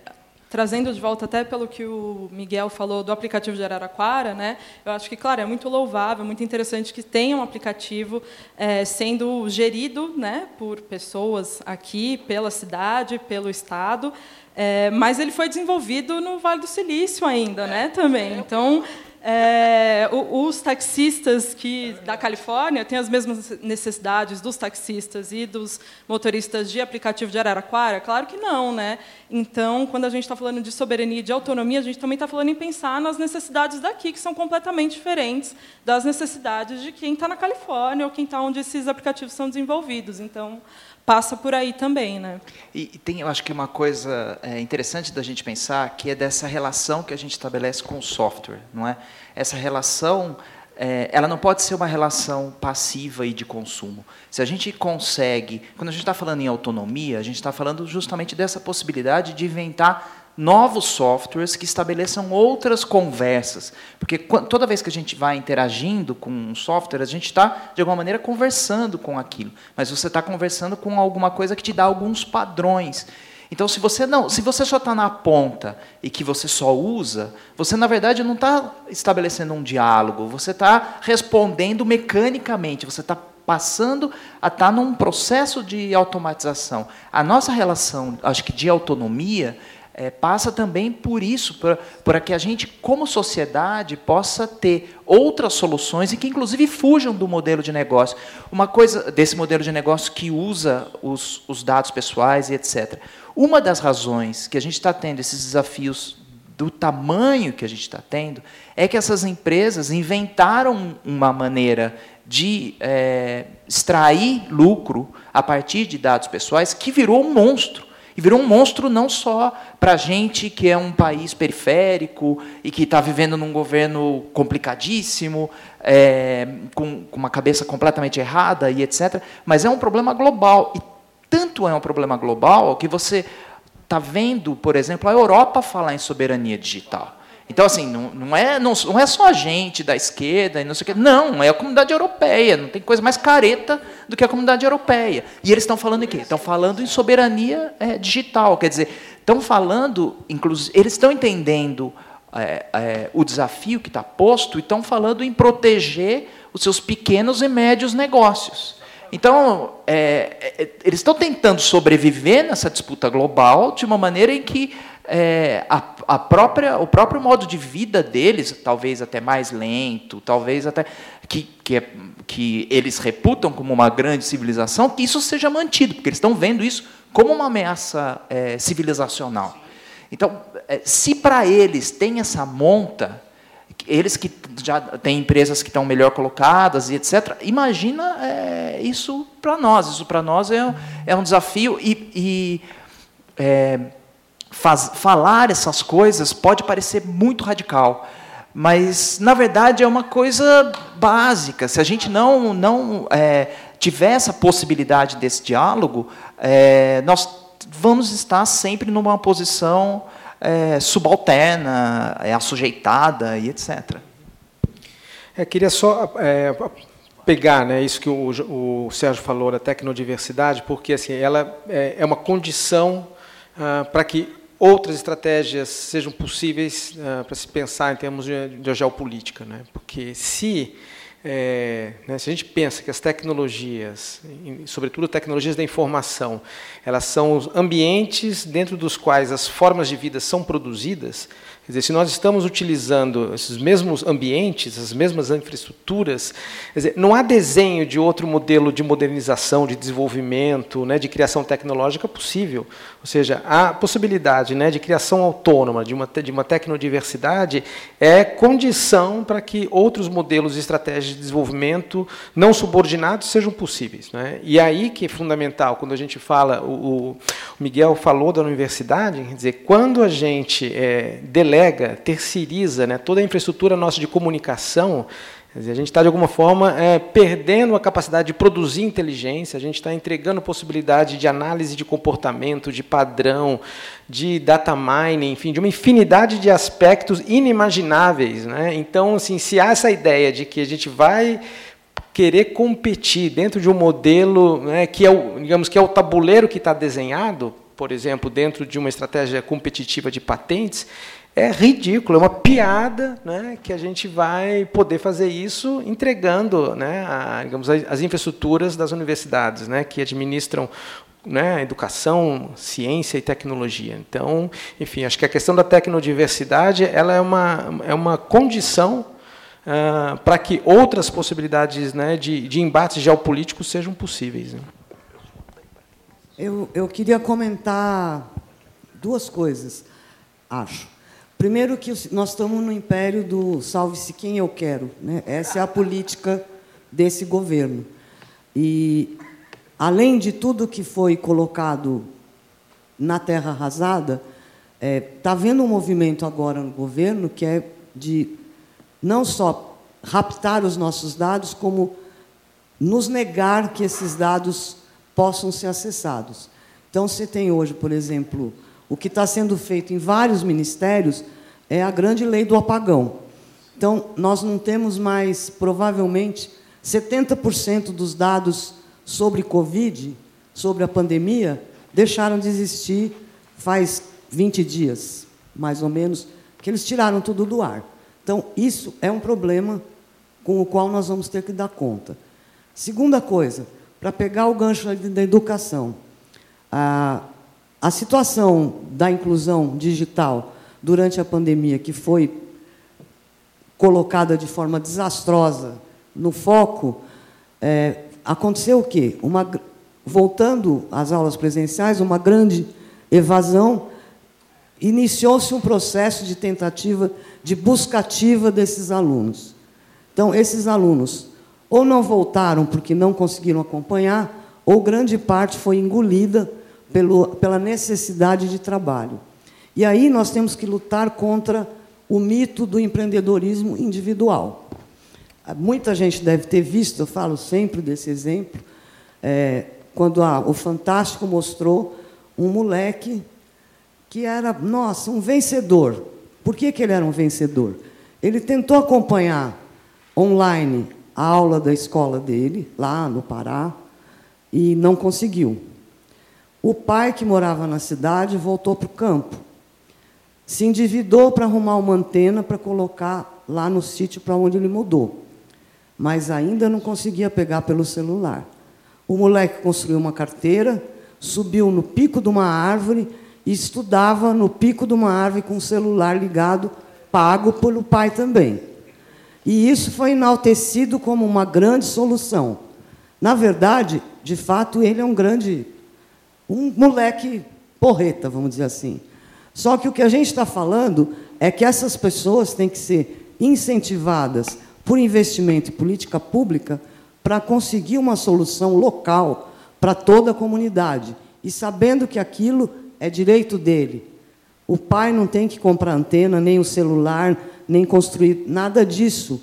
trazendo de volta até pelo que o Miguel falou do aplicativo de Araraquara, né? Eu acho que, claro, é muito louvável, muito interessante que tenha um aplicativo é, sendo gerido, né, por pessoas aqui, pela cidade, pelo estado, é, mas ele foi desenvolvido no Vale do Silício ainda, né, também. Então é, os taxistas que da Califórnia têm as mesmas necessidades dos taxistas e dos motoristas de aplicativo de Araraquara? Claro que não, né? Então, quando a gente está falando de soberania e de autonomia, a gente também está falando em pensar nas necessidades daqui, que são completamente diferentes das necessidades de quem está na Califórnia ou quem está onde esses aplicativos são desenvolvidos. Então, passa por aí também, né? E, e tem, eu acho que uma coisa é, interessante da gente pensar que é dessa relação que a gente estabelece com o software, não é? Essa relação, é, ela não pode ser uma relação passiva e de consumo. Se a gente consegue, quando a gente está falando em autonomia, a gente está falando justamente dessa possibilidade de inventar novos softwares que estabeleçam outras conversas. Porque toda vez que a gente vai interagindo com um software, a gente está, de alguma maneira, conversando com aquilo. Mas você está conversando com alguma coisa que te dá alguns padrões. Então, se você não, se você só está na ponta e que você só usa, você na verdade não está estabelecendo um diálogo. Você está respondendo mecanicamente. Você está passando a estar tá num processo de automatização. A nossa relação, acho que de autonomia, é, passa também por isso, para que a gente, como sociedade, possa ter outras soluções e que, inclusive, fujam do modelo de negócio. Uma coisa desse modelo de negócio que usa os, os dados pessoais e etc. Uma das razões que a gente está tendo esses desafios do tamanho que a gente está tendo é que essas empresas inventaram uma maneira de é, extrair lucro a partir de dados pessoais que virou um monstro e virou um monstro não só para a gente que é um país periférico e que está vivendo num governo complicadíssimo, é, com, com uma cabeça completamente errada e etc., mas é um problema global. E tanto é um problema global que você está vendo, por exemplo, a Europa falar em soberania digital. Então, assim, não, não, é, não, não é só a gente da esquerda e não sei o quê. Não, é a comunidade europeia. Não tem coisa mais careta do que a comunidade europeia. E eles estão falando em quê? Estão falando em soberania é, digital. Quer dizer, estão falando, inclusive, eles estão entendendo é, é, o desafio que está posto e estão falando em proteger os seus pequenos e médios negócios. Então, é, é eles estão tentando sobreviver nessa disputa global de uma maneira em que é, a, a, própria, o próprio modo de vida deles, talvez até mais lento, talvez até que, que, é, que eles reputam como uma grande civilização, que isso seja mantido, porque eles estão vendo isso como uma ameaça é, civilizacional. Então, é, se para eles tem essa monta, eles que já têm empresas que estão melhor colocadas e etc., imagina é, isso para nós. Isso para nós é, é um desafio e, e faz, falar essas coisas pode parecer muito radical, mas na verdade é uma coisa básica. Se a gente não não é, tiver essa possibilidade desse diálogo, é, nós vamos estar sempre numa posição é, subalterna, é, assujeitada e etc. Eu queria só é, pegar né, isso que o, o Sérgio falou da tecnodiversidade, porque assim, ela é, é uma condição ah, para que outras estratégias sejam possíveis uh, para se pensar em termos de, de geopolítica. Né? Porque se, é, né, se a gente pensa que as tecnologias, sobretudo tecnologias da informação, elas são ambientes dentro dos quais as formas de vida são produzidas, Quer dizer, se nós estamos utilizando esses mesmos ambientes, as mesmas infraestruturas, dizer, não há desenho de outro modelo de modernização, de desenvolvimento, né, de criação tecnológica possível. Ou seja, a possibilidade né, de criação autônoma de uma, de uma tecnodiversidade é condição para que outros modelos e estratégias de desenvolvimento não subordinados sejam possíveis. Né? E aí que é fundamental, quando a gente fala, o, o Miguel falou da universidade, quer dizer, quando a gente é, delega, terceiriza né, toda a infraestrutura nossa de comunicação, Dizer, a gente está, de alguma forma, é, perdendo a capacidade de produzir inteligência, a gente está entregando possibilidade de análise de comportamento, de padrão, de data mining, enfim, de uma infinidade de aspectos inimagináveis. Né? Então, assim, se há essa ideia de que a gente vai querer competir dentro de um modelo né, que é o, digamos que é o tabuleiro que está desenhado, por exemplo, dentro de uma estratégia competitiva de patentes, é ridículo, é uma piada né, que a gente vai poder fazer isso entregando né, a, digamos, as infraestruturas das universidades, né, que administram né, educação, ciência e tecnologia. Então, enfim, acho que a questão da tecnodiversidade ela é uma, é uma condição uh, para que outras possibilidades né, de, de embates geopolíticos sejam possíveis. Né. Eu, eu queria comentar duas coisas, acho. Primeiro que nós estamos no império do salve-se quem eu quero. Né? Essa é a política desse governo. E, além de tudo que foi colocado na terra arrasada, está é, tá havendo um movimento agora no governo que é de não só raptar os nossos dados, como nos negar que esses dados possam ser acessados. Então, você tem hoje, por exemplo, o que está sendo feito em vários ministérios é a grande lei do apagão. Então, nós não temos mais, provavelmente, 70% dos dados sobre Covid, sobre a pandemia, deixaram de existir faz 20 dias, mais ou menos, que eles tiraram tudo do ar. Então, isso é um problema com o qual nós vamos ter que dar conta. Segunda coisa, para pegar o gancho da educação, a, a situação da inclusão digital durante a pandemia, que foi colocada de forma desastrosa no foco, é, aconteceu o quê? Uma, voltando às aulas presenciais, uma grande evasão, iniciou-se um processo de tentativa de buscativa desses alunos. Então, esses alunos ou não voltaram porque não conseguiram acompanhar, ou grande parte foi engolida pelo, pela necessidade de trabalho. E aí nós temos que lutar contra o mito do empreendedorismo individual. Muita gente deve ter visto, eu falo sempre desse exemplo, é, quando a, o Fantástico mostrou um moleque que era, nossa, um vencedor. Por que, que ele era um vencedor? Ele tentou acompanhar online a aula da escola dele, lá no Pará, e não conseguiu. O pai, que morava na cidade, voltou para o campo. Se endividou para arrumar uma antena para colocar lá no sítio para onde ele mudou. Mas ainda não conseguia pegar pelo celular. O moleque construiu uma carteira, subiu no pico de uma árvore e estudava no pico de uma árvore com o celular ligado, pago pelo pai também. E isso foi enaltecido como uma grande solução. Na verdade, de fato, ele é um grande um moleque porreta, vamos dizer assim. Só que o que a gente está falando é que essas pessoas têm que ser incentivadas por investimento e política pública para conseguir uma solução local para toda a comunidade. E sabendo que aquilo é direito dele. O pai não tem que comprar antena, nem o celular, nem construir nada disso.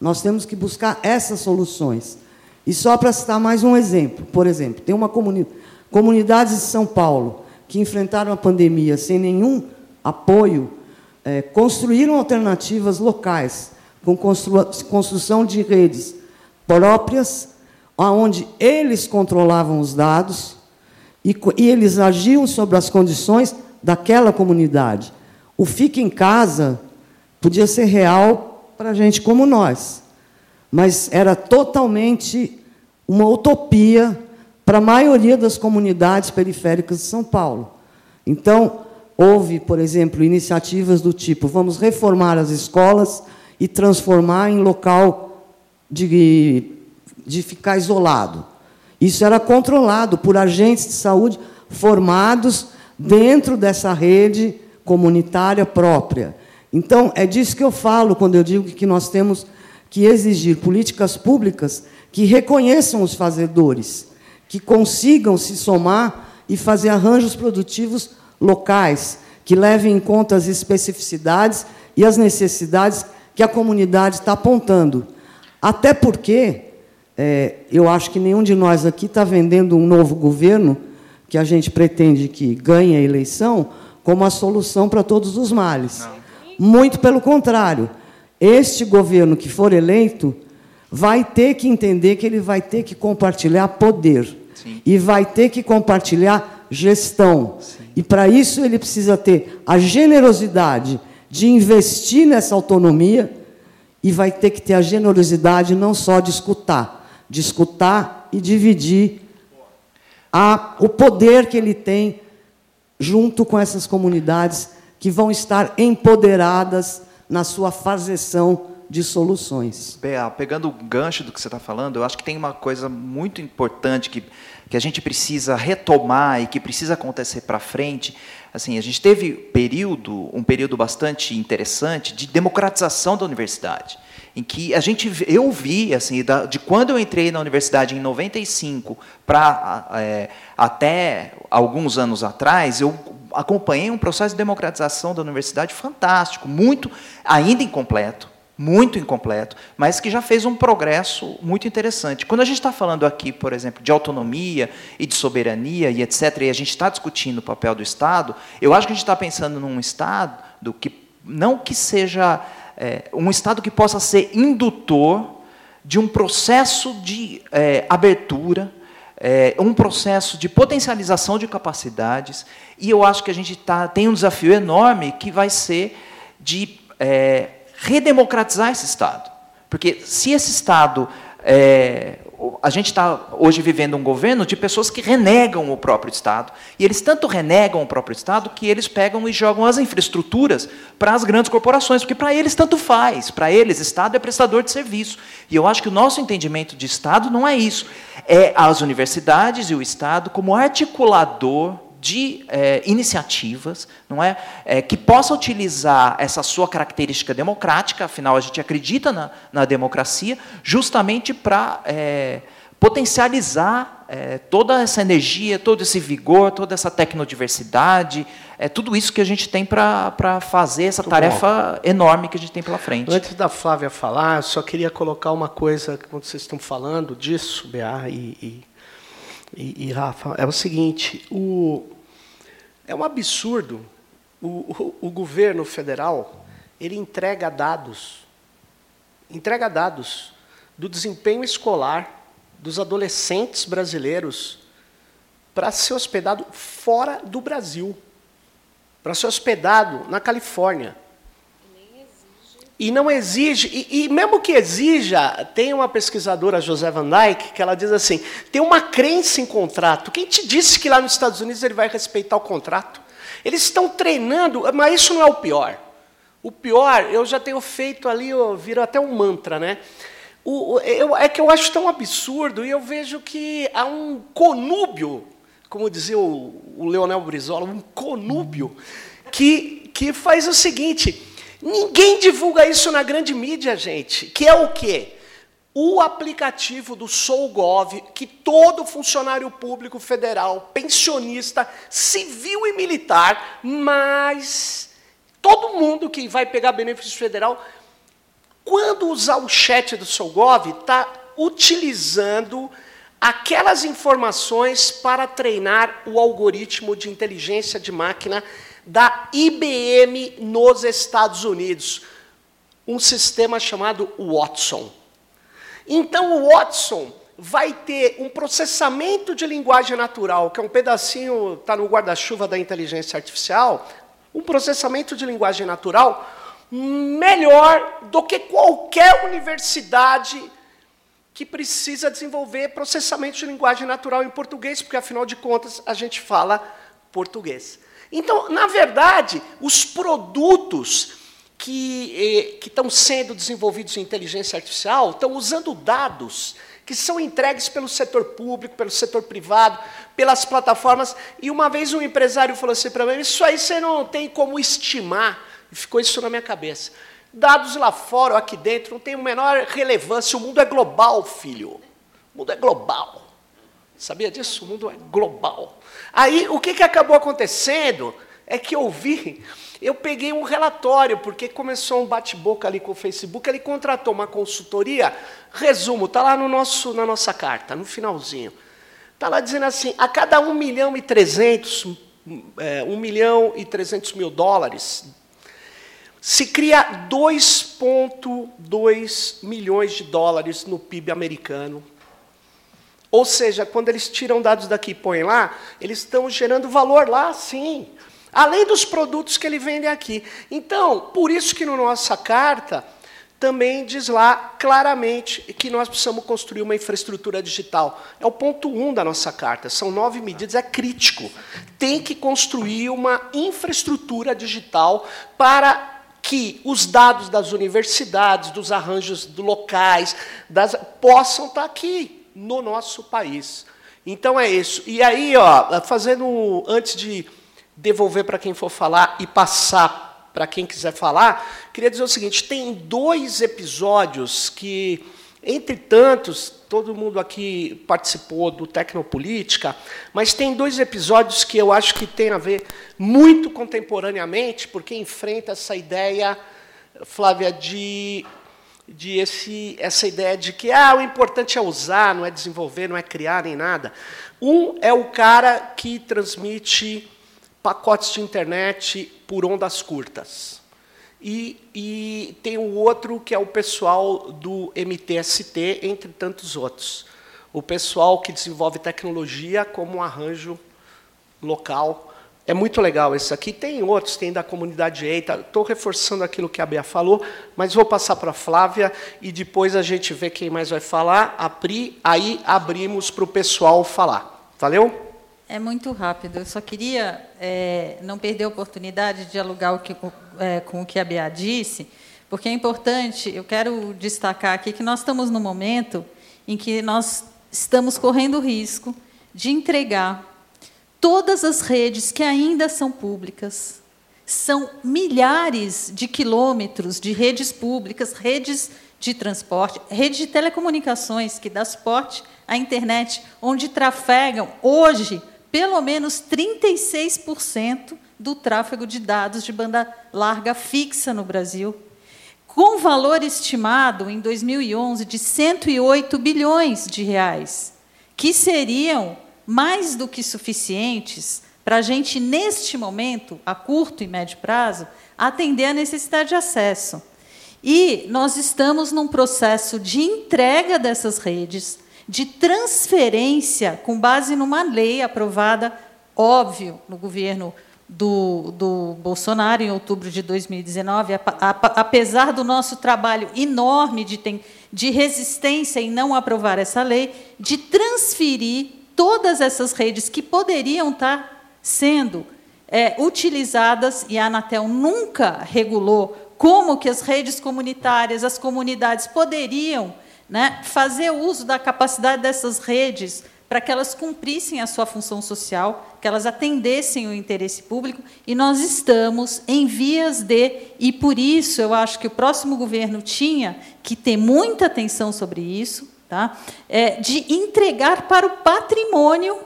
Nós temos que buscar essas soluções. E só para citar mais um exemplo, por exemplo, tem uma comunidade Comunidades de São Paulo que enfrentaram a pandemia sem nenhum apoio, é, construíram alternativas locais, com constru construção de redes próprias, onde eles controlavam os dados e, e eles agiam sobre as condições daquela comunidade. O fica em casa podia ser real para gente como nós, mas era totalmente uma utopia para a maioria das comunidades periféricas de São Paulo. Então, houve, por exemplo, iniciativas do tipo: vamos reformar as escolas e transformar em local de, de ficar isolado. Isso era controlado por agentes de saúde formados dentro dessa rede comunitária própria. Então, é disso que eu falo quando eu digo que nós temos que exigir políticas públicas que reconheçam os fazedores que consigam se somar e fazer arranjos produtivos locais, que levem em conta as especificidades e as necessidades que a comunidade está apontando. Até porque é, eu acho que nenhum de nós aqui está vendendo um novo governo que a gente pretende que ganhe a eleição como a solução para todos os males. Não. Muito pelo contrário. Este governo que for eleito vai ter que entender que ele vai ter que compartilhar poder. Sim. e vai ter que compartilhar gestão. Sim. E para isso ele precisa ter a generosidade de investir nessa autonomia e vai ter que ter a generosidade não só de escutar, de escutar e dividir a, o poder que ele tem junto com essas comunidades que vão estar empoderadas na sua fazeção de soluções. Pegando o gancho do que você está falando, eu acho que tem uma coisa muito importante que, que a gente precisa retomar e que precisa acontecer para frente. Assim, a gente teve período, um período bastante interessante de democratização da universidade, em que a gente eu vi assim de quando eu entrei na universidade em 95 para é, até alguns anos atrás eu acompanhei um processo de democratização da universidade fantástico, muito ainda incompleto, muito incompleto, mas que já fez um progresso muito interessante. Quando a gente está falando aqui, por exemplo, de autonomia e de soberania e etc., e a gente está discutindo o papel do Estado, eu acho que a gente está pensando num Estado que não que seja é, um Estado que possa ser indutor de um processo de é, abertura, é, um processo de potencialização de capacidades, e eu acho que a gente tá, tem um desafio enorme que vai ser de é, redemocratizar esse Estado. Porque se esse Estado. É, a gente está hoje vivendo um governo de pessoas que renegam o próprio Estado. E eles tanto renegam o próprio Estado que eles pegam e jogam as infraestruturas para as grandes corporações, porque para eles tanto faz. Para eles, Estado é prestador de serviço. E eu acho que o nosso entendimento de Estado não é isso. É as universidades e o Estado como articulador de é, iniciativas, não é, é, que possa utilizar essa sua característica democrática, afinal a gente acredita na, na democracia, justamente para é, potencializar é, toda essa energia, todo esse vigor, toda essa tecnodiversidade, é tudo isso que a gente tem para fazer essa Muito tarefa bom. enorme que a gente tem pela frente. Antes da Flávia falar, eu só queria colocar uma coisa quando vocês estão falando disso, Bea e, e, e, e Rafa, é o seguinte: o, é um absurdo o, o, o governo federal ele entrega dados, entrega dados do desempenho escolar dos adolescentes brasileiros para ser hospedado fora do Brasil, para ser hospedado na Califórnia. E não exige, e, e, mesmo que exija, tem uma pesquisadora, José Van Dyke, que ela diz assim: tem uma crença em contrato. Quem te disse que lá nos Estados Unidos ele vai respeitar o contrato? Eles estão treinando, mas isso não é o pior. O pior, eu já tenho feito ali, eu viro até um mantra, né? O, eu, é que eu acho tão absurdo e eu vejo que há um conúbio, como dizia o, o Leonel Brizola, um conúbio, que, que faz o seguinte: ninguém divulga isso na grande mídia, gente, que é o quê? O aplicativo do SouGov, que todo funcionário público federal, pensionista, civil e militar, mas todo mundo que vai pegar benefício federal quando usar o chat do SouGov, está utilizando aquelas informações para treinar o algoritmo de inteligência de máquina da IBM nos Estados Unidos, um sistema chamado Watson. Então, o Watson vai ter um processamento de linguagem natural, que é um pedacinho, está no guarda-chuva da inteligência artificial, um processamento de linguagem natural melhor do que qualquer universidade que precisa desenvolver processamento de linguagem natural em português, porque, afinal de contas, a gente fala português. Então, na verdade, os produtos que, eh, que estão sendo desenvolvidos em inteligência artificial estão usando dados que são entregues pelo setor público, pelo setor privado, pelas plataformas. E uma vez um empresário falou assim para mim: Isso aí você não tem como estimar e ficou isso na minha cabeça. Dados lá fora ou aqui dentro não tem a menor relevância. O mundo é global, filho. O mundo é global. Sabia disso? O mundo é global. Aí, o que, que acabou acontecendo é que eu vi, eu peguei um relatório, porque começou um bate-boca ali com o Facebook, ele contratou uma consultoria, resumo, está lá no nosso, na nossa carta, no finalzinho. Está lá dizendo assim, a cada 1 milhão e 300, é, 1 milhão e 300 mil dólares se cria 2,2 milhões de dólares no PIB americano. Ou seja, quando eles tiram dados daqui e põem lá, eles estão gerando valor lá, sim. Além dos produtos que ele vende aqui. Então, por isso que na nossa carta também diz lá claramente que nós precisamos construir uma infraestrutura digital. É o ponto um da nossa carta. São nove medidas, é crítico. Tem que construir uma infraestrutura digital para que os dados das universidades, dos arranjos locais, das, possam estar aqui no nosso país. Então é isso. E aí, ó, fazendo antes de devolver para quem for falar e passar para quem quiser falar, queria dizer o seguinte: tem dois episódios que, entre tantos, todo mundo aqui participou do Tecnopolítica, mas tem dois episódios que eu acho que tem a ver muito contemporaneamente, porque enfrenta essa ideia, Flávia, de, de esse, essa ideia de que ah, o importante é usar, não é desenvolver, não é criar nem nada. Um é o cara que transmite pacotes de internet por ondas curtas. E, e, tem o outro que é o pessoal do MTST, entre tantos outros. O pessoal que desenvolve tecnologia como um arranjo local. É muito legal esse aqui. Tem outros, tem da comunidade EITA. Estou reforçando aquilo que a Bea falou, mas vou passar para a Flávia e depois a gente vê quem mais vai falar. A Pri, aí abrimos para o pessoal falar. Valeu? É muito rápido. Eu só queria é, não perder a oportunidade de dialogar o que, é, com o que a Bea disse, porque é importante, eu quero destacar aqui que nós estamos no momento em que nós estamos correndo o risco de entregar todas as redes que ainda são públicas. São milhares de quilômetros de redes públicas, redes de transporte, rede de telecomunicações, que dá suporte à internet, onde trafegam hoje pelo menos 36% do tráfego de dados de banda larga fixa no Brasil, com valor estimado em 2011 de 108 bilhões de reais, que seriam mais do que suficientes para a gente, neste momento, a curto e médio prazo, atender a necessidade de acesso. E nós estamos num processo de entrega dessas redes, de transferência, com base numa lei aprovada, óbvio, no governo do, do Bolsonaro, em outubro de 2019, apesar do nosso trabalho enorme de, de resistência em não aprovar essa lei, de transferir todas essas redes que poderiam estar sendo é, utilizadas, e a Anatel nunca regulou como que as redes comunitárias, as comunidades poderiam né, fazer uso da capacidade dessas redes para que elas cumprissem a sua função social, que elas atendessem o interesse público, e nós estamos em vias de, e por isso eu acho que o próximo governo tinha que ter muita atenção sobre isso, tá? É, de entregar para o patrimônio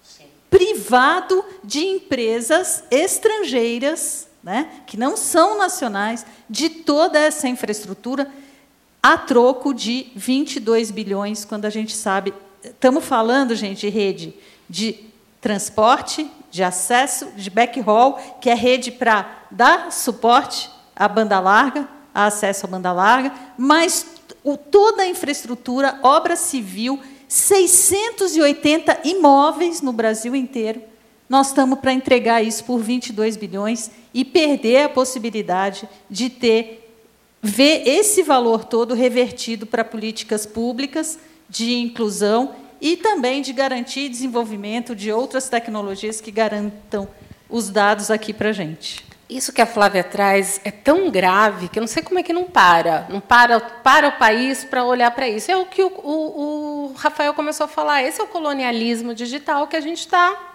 Sim. privado de empresas estrangeiras né, que não são nacionais, de toda essa infraestrutura, a troco de 22 bilhões, quando a gente sabe. Estamos falando, gente, de rede de transporte, de acesso, de backhaul, que é rede para dar suporte à banda larga, a acesso à banda larga, mas o, toda a infraestrutura, obra civil, 680 imóveis no Brasil inteiro. Nós estamos para entregar isso por 22 bilhões e perder a possibilidade de ter ver esse valor todo revertido para políticas públicas de inclusão e também de garantir desenvolvimento de outras tecnologias que garantam os dados aqui para a gente. Isso que a Flávia traz é tão grave que eu não sei como é que não para. Não para, para o país para olhar para isso. É o que o, o, o Rafael começou a falar. Esse é o colonialismo digital que a gente está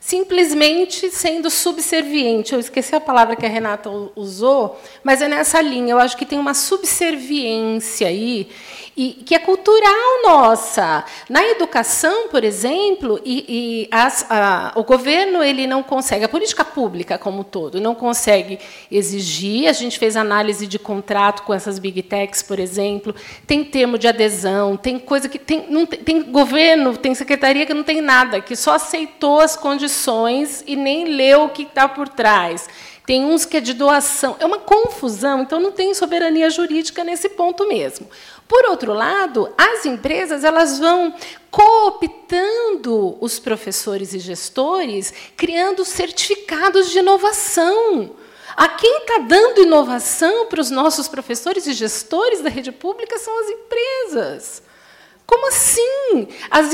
simplesmente sendo subserviente. Eu esqueci a palavra que a Renata usou, mas é nessa linha. Eu acho que tem uma subserviência aí e que é cultural nossa. Na educação, por exemplo, e, e as, a, o governo ele não consegue, a política pública como um todo, não consegue exigir. A gente fez análise de contrato com essas big techs, por exemplo. Tem termo de adesão, tem coisa que tem, não tem, tem governo, tem secretaria que não tem nada, que só aceitou as condições e nem leu o que está por trás tem uns que é de doação. É uma confusão, então não tem soberania jurídica nesse ponto mesmo. Por outro lado, as empresas elas vão cooptando os professores e gestores, criando certificados de inovação. A quem está dando inovação para os nossos professores e gestores da rede pública são as empresas. Como assim? As,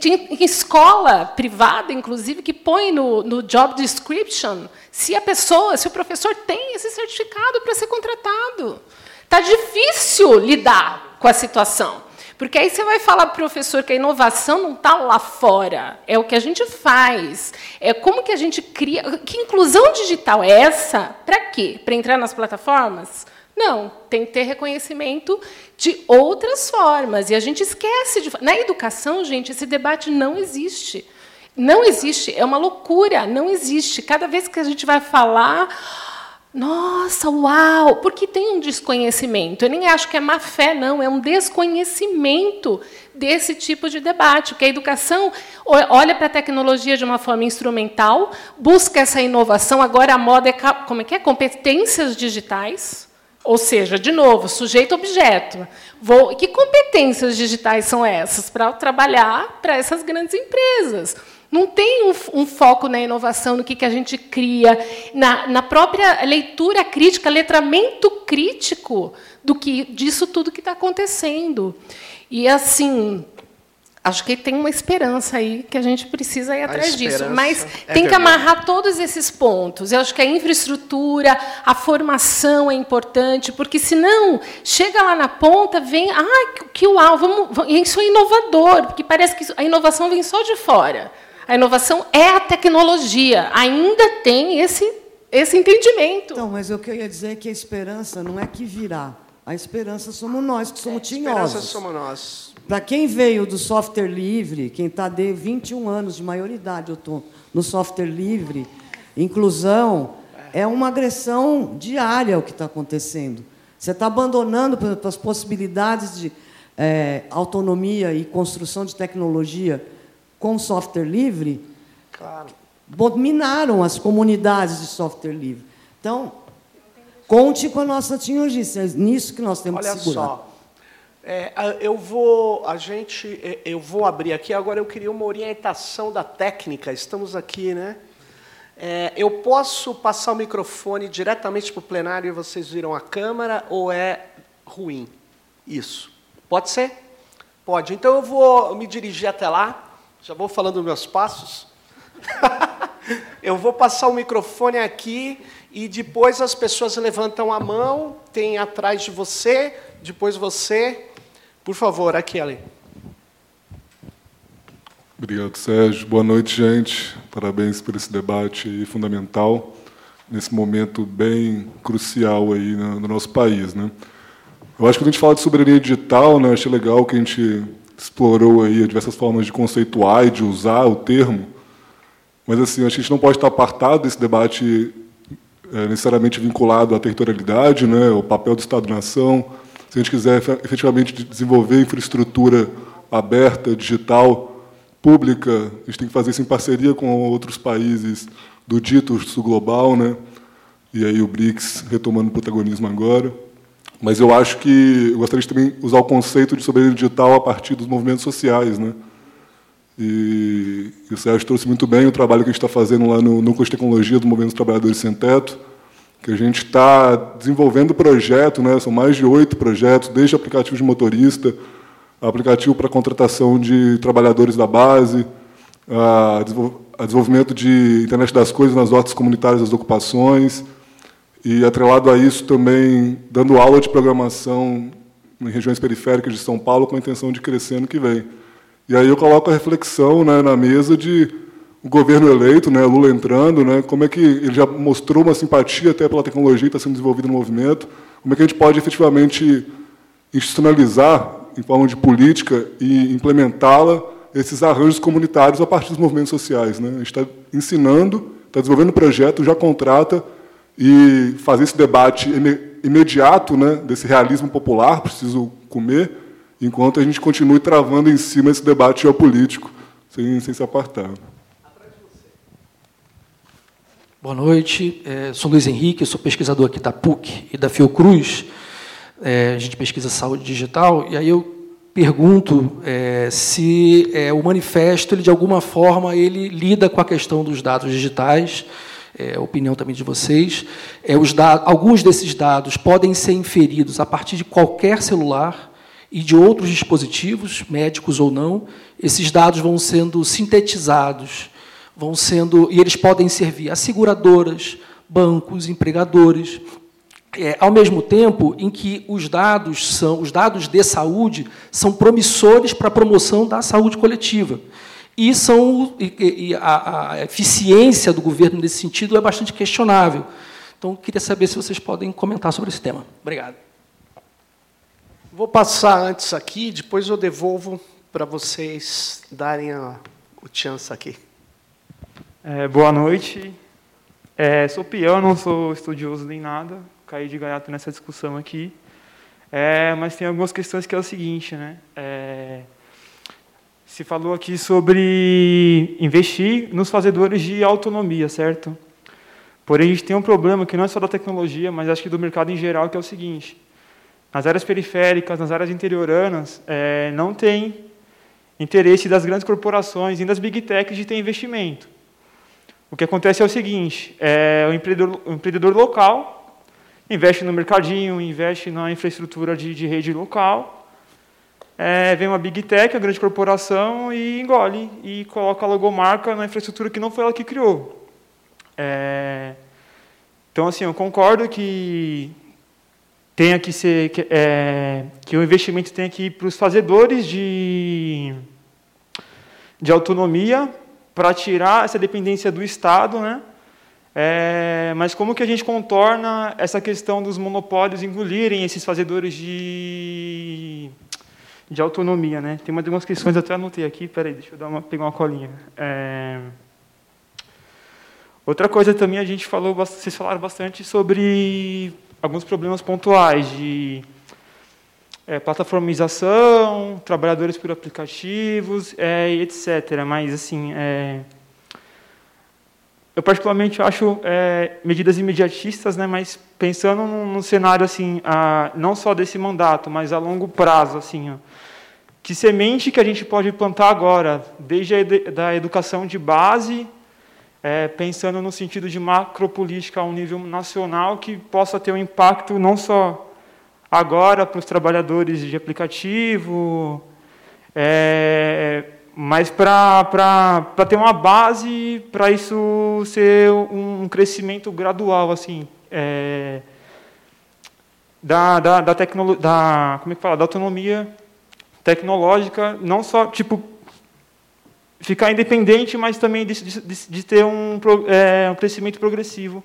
tem escola privada, inclusive, que põe no, no job description se a pessoa, se o professor tem esse certificado para ser contratado. Está difícil lidar com a situação. Porque aí você vai falar para o professor que a inovação não está lá fora, é o que a gente faz, é como que a gente cria. Que inclusão digital é essa? Para quê? Para entrar nas plataformas? Não, tem que ter reconhecimento de outras formas. E a gente esquece de. Na educação, gente, esse debate não existe. Não existe, é uma loucura, não existe. Cada vez que a gente vai falar, nossa, uau! Porque tem um desconhecimento. Eu nem acho que é má fé, não, é um desconhecimento desse tipo de debate. Que a educação olha para a tecnologia de uma forma instrumental, busca essa inovação. Agora a moda é como é que é? Competências digitais. Ou seja, de novo, sujeito-objeto. Que competências digitais são essas para trabalhar para essas grandes empresas? Não tem um, um, foco na inovação, no que, que a gente cria, na, na própria leitura crítica, letramento crítico do que disso tudo que está acontecendo. E assim, acho que tem uma esperança aí que a gente precisa ir atrás disso. Mas é tem que amarrar todos esses pontos. Eu acho que a infraestrutura, a formação é importante, porque senão chega lá na ponta, vem, ah, que uau, vamos, isso é inovador, porque parece que a inovação vem só de fora. A inovação é a tecnologia. Ainda tem esse, esse entendimento. Então, mas o que eu ia dizer é que a esperança não é que virá. A esperança somos nós, que somos tinhosos. A esperança somos nós. Para quem veio do software livre, quem está de 21 anos de maioridade, eu estou no software livre, inclusão, é uma agressão diária o que está acontecendo. Você está abandonando as possibilidades de é, autonomia e construção de tecnologia com software livre. Claro. Dominaram as comunidades de software livre. Então, conte com a nossa tinhogista. É nisso que nós temos Olha que segurar. Só. É, eu vou, a gente, é, eu vou abrir aqui. Agora eu queria uma orientação da técnica. Estamos aqui, né? É, eu posso passar o microfone diretamente para o plenário e vocês viram a câmera ou é ruim? Isso. Pode ser? Pode. Então eu vou me dirigir até lá. Já vou falando meus passos. eu vou passar o microfone aqui e depois as pessoas levantam a mão, tem atrás de você, depois você. Por favor, aqui, Ali. Obrigado, Sérgio. Boa noite, gente. Parabéns por esse debate fundamental nesse momento bem crucial aí no, nosso país, né? Eu acho que quando a gente fala de soberania digital, né, achei legal que a gente explorou aí diversas formas de conceituar e de usar o termo, mas assim, a gente não pode estar apartado desse debate é, necessariamente vinculado à territorialidade, né, o papel do Estado-nação. Se a gente quiser efetivamente desenvolver infraestrutura aberta, digital, pública, a gente tem que fazer isso em parceria com outros países do dito sul global, né? E aí o BRICS retomando o protagonismo agora. Mas eu acho que eu gostaria de também usar o conceito de soberania digital a partir dos movimentos sociais, né? E, e o Sérgio trouxe muito bem o trabalho que a gente está fazendo lá no Núcleo de Tecnologia do Movimento dos Trabalhadores Sem Teto, que a gente está desenvolvendo projeto, né? São mais de oito projetos, desde aplicativo de motorista, aplicativo para contratação de trabalhadores da base, a desenvolvimento de internet das coisas nas hortas comunitárias das ocupações, e atrelado a isso também dando aula de programação em regiões periféricas de São Paulo com a intenção de crescer no que vem. E aí eu coloco a reflexão né, na mesa de o governo eleito, né, Lula entrando, né, como é que ele já mostrou uma simpatia até pela tecnologia que está sendo desenvolvida no movimento, como é que a gente pode efetivamente institucionalizar em forma de política e implementá-la esses arranjos comunitários a partir dos movimentos sociais. Né? A gente está ensinando, está desenvolvendo projeto, já contrata e fazer esse debate imediato né, desse realismo popular, preciso comer, enquanto a gente continue travando em cima esse debate geopolítico, sem, sem se apartar. Boa noite, é, sou Luiz Henrique, sou pesquisador aqui da PUC e da Fiocruz é, a gente pesquisa saúde digital, e aí eu pergunto é, se é, o manifesto, ele, de alguma forma, ele lida com a questão dos dados digitais, é, opinião também de vocês. É, os dados, alguns desses dados podem ser inferidos a partir de qualquer celular e de outros dispositivos, médicos ou não. Esses dados vão sendo sintetizados, vão sendo e eles podem servir a seguradoras, bancos, empregadores, é, ao mesmo tempo em que os dados são os dados de saúde são promissores para a promoção da saúde coletiva e são e, e a, a, eficiência do governo nesse sentido é bastante questionável. Então, queria saber se vocês podem comentar sobre esse tema. Obrigado. Vou passar antes aqui, depois eu devolvo para vocês darem a, o chance aqui. É, boa noite. É, sou peão, não sou estudioso nem nada cair de gaiato nessa discussão aqui. É, mas tem algumas questões que é o seguinte, né? É, se falou aqui sobre investir nos fazedores de autonomia, certo? Porém, a gente tem um problema que não é só da tecnologia, mas acho que do mercado em geral, que é o seguinte: nas áreas periféricas, nas áreas interioranas, é, não tem interesse das grandes corporações e das big techs de ter investimento. O que acontece é o seguinte: é, o, empreendedor, o empreendedor local investe no mercadinho, investe na infraestrutura de, de rede local, é, vem uma big tech, uma grande corporação, e engole, e coloca a logomarca na infraestrutura que não foi ela que criou. É, então, assim, eu concordo que tenha que ser que, é, que o investimento tenha que ir para os fazedores de, de autonomia para tirar essa dependência do Estado, né? É, mas como que a gente contorna essa questão dos monopólios engolirem esses fazedores de, de autonomia? Né? Tem uma de umas questões, até anotei aqui, peraí, deixa eu dar uma, pegar uma colinha. É, outra coisa também, a gente falou, vocês falaram bastante sobre alguns problemas pontuais de é, plataformização, trabalhadores por aplicativos, é, etc. Mas, assim, é, eu particularmente acho é, medidas imediatistas, né, mas pensando num, num cenário assim, a, não só desse mandato, mas a longo prazo, assim, ó, que semente que a gente pode plantar agora, desde a da educação de base, é, pensando no sentido de macropolítica a um nível nacional, que possa ter um impacto não só agora para os trabalhadores de aplicativo, é, mas para ter uma base para isso ser um crescimento gradual assim é, da da da, tecno, da como é que fala? Da autonomia tecnológica não só tipo ficar independente mas também de, de, de ter um, é, um crescimento progressivo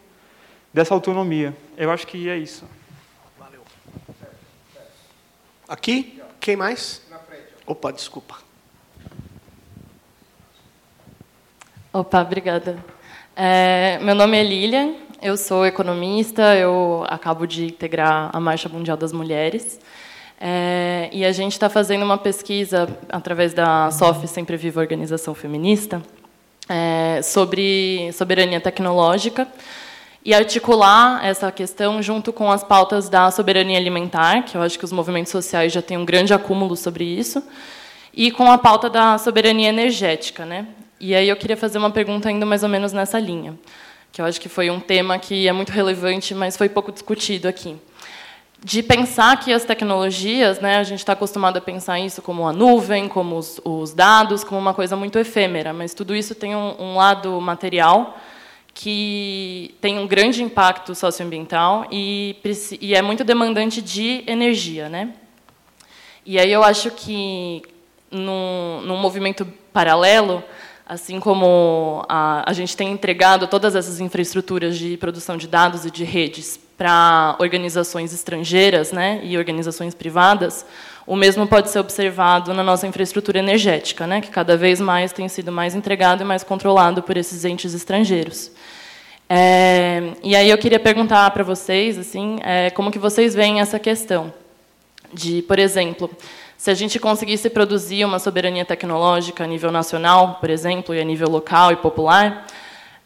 dessa autonomia. Eu acho que é isso. Valeu. Aqui? Quem mais? Opa desculpa Opa, obrigada. É, meu nome é Lilian, eu sou economista, eu acabo de integrar a Marcha Mundial das Mulheres. É, e a gente está fazendo uma pesquisa através da SOF Sempre Viva Organização Feminista é, sobre soberania tecnológica e articular essa questão junto com as pautas da soberania alimentar, que eu acho que os movimentos sociais já têm um grande acúmulo sobre isso, e com a pauta da soberania energética, né? E aí eu queria fazer uma pergunta ainda mais ou menos nessa linha, que eu acho que foi um tema que é muito relevante, mas foi pouco discutido aqui. De pensar que as tecnologias, né, a gente está acostumado a pensar isso como a nuvem, como os, os, dados, como uma coisa muito efêmera, mas tudo isso tem um, um lado material que tem um grande impacto socioambiental e, e é muito demandante de energia, né? E aí eu acho que num, num movimento paralelo Assim como a, a gente tem entregado todas essas infraestruturas de produção de dados e de redes para organizações estrangeiras né, e organizações privadas, o mesmo pode ser observado na nossa infraestrutura energética, né, que cada vez mais tem sido mais entregado e mais controlado por esses entes estrangeiros. É, e aí eu queria perguntar para vocês, assim, é, como que vocês veem essa questão de, por exemplo, se a gente conseguisse produzir uma soberania tecnológica a nível nacional, por exemplo, e a nível local e popular,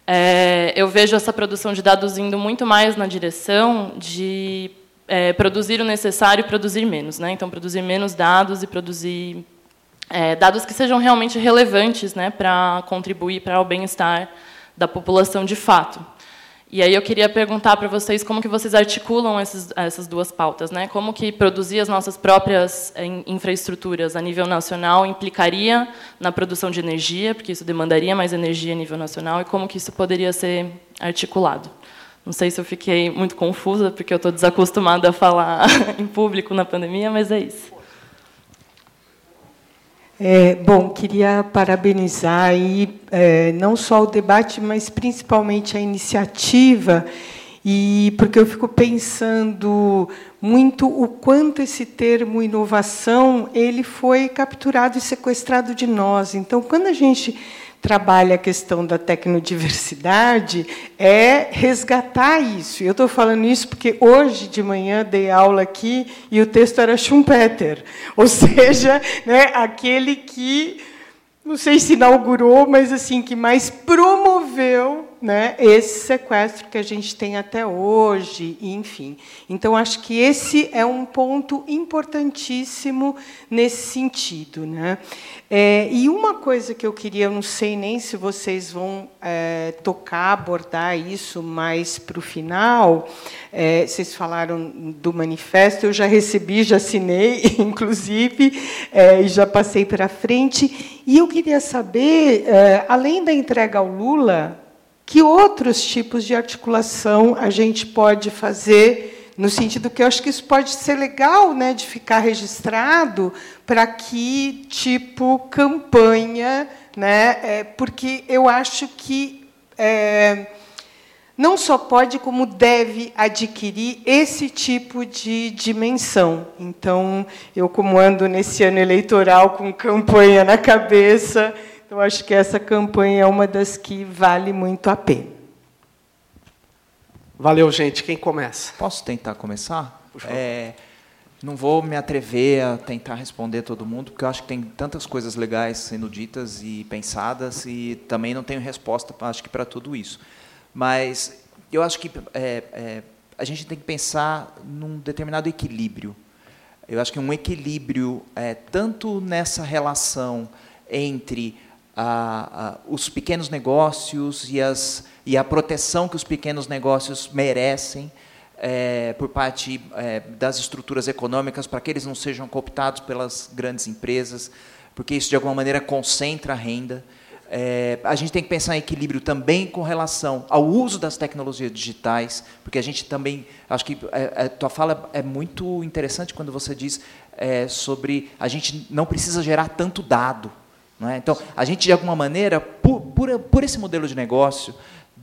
é, eu vejo essa produção de dados indo muito mais na direção de é, produzir o necessário e produzir menos. Né? Então, produzir menos dados e produzir é, dados que sejam realmente relevantes né, para contribuir para o bem-estar da população de fato. E aí eu queria perguntar para vocês como que vocês articulam esses, essas duas pautas, né? Como que produzir as nossas próprias eh, infraestruturas a nível nacional implicaria na produção de energia, porque isso demandaria mais energia a nível nacional, e como que isso poderia ser articulado? Não sei se eu fiquei muito confusa, porque eu estou desacostumada a falar em público na pandemia, mas é isso. É, bom, queria parabenizar aí, é, não só o debate, mas principalmente a iniciativa, e porque eu fico pensando muito o quanto esse termo inovação ele foi capturado e sequestrado de nós. Então, quando a gente trabalha a questão da tecnodiversidade é resgatar isso. Eu estou falando isso porque hoje de manhã dei aula aqui e o texto era Schumpeter, ou seja, né, aquele que não sei se inaugurou, mas assim que mais promoveu né, esse sequestro que a gente tem até hoje, enfim. Então acho que esse é um ponto importantíssimo nesse sentido, né? É, e uma coisa que eu queria, eu não sei nem se vocês vão é, tocar, abordar isso mais para o final. É, vocês falaram do manifesto, eu já recebi, já assinei, inclusive, é, e já passei para frente. E eu queria saber, é, além da entrega ao Lula, que outros tipos de articulação a gente pode fazer no sentido que eu acho que isso pode ser legal, né, de ficar registrado para que tipo campanha, né, é, porque eu acho que é, não só pode, como deve adquirir esse tipo de dimensão. Então, eu, como ando nesse ano eleitoral com campanha na cabeça, eu acho que essa campanha é uma das que vale muito a pena. Valeu, gente. Quem começa? Posso tentar começar? É, não vou me atrever a tentar responder todo mundo, porque eu acho que tem tantas coisas legais sendo ditas e pensadas, e também não tenho resposta, acho que, para tudo isso. Mas eu acho que é, é, a gente tem que pensar num determinado equilíbrio. Eu acho que um equilíbrio é, tanto nessa relação entre a, a, os pequenos negócios e, as, e a proteção que os pequenos negócios merecem é, por parte é, das estruturas econômicas para que eles não sejam cooptados pelas grandes empresas, porque isso de alguma maneira concentra a renda. É, a gente tem que pensar em equilíbrio também com relação ao uso das tecnologias digitais, porque a gente também, acho que é, é, tua fala é muito interessante quando você diz é, sobre a gente não precisa gerar tanto dado. É? Então, a gente, de alguma maneira, por, por, por esse modelo de negócio,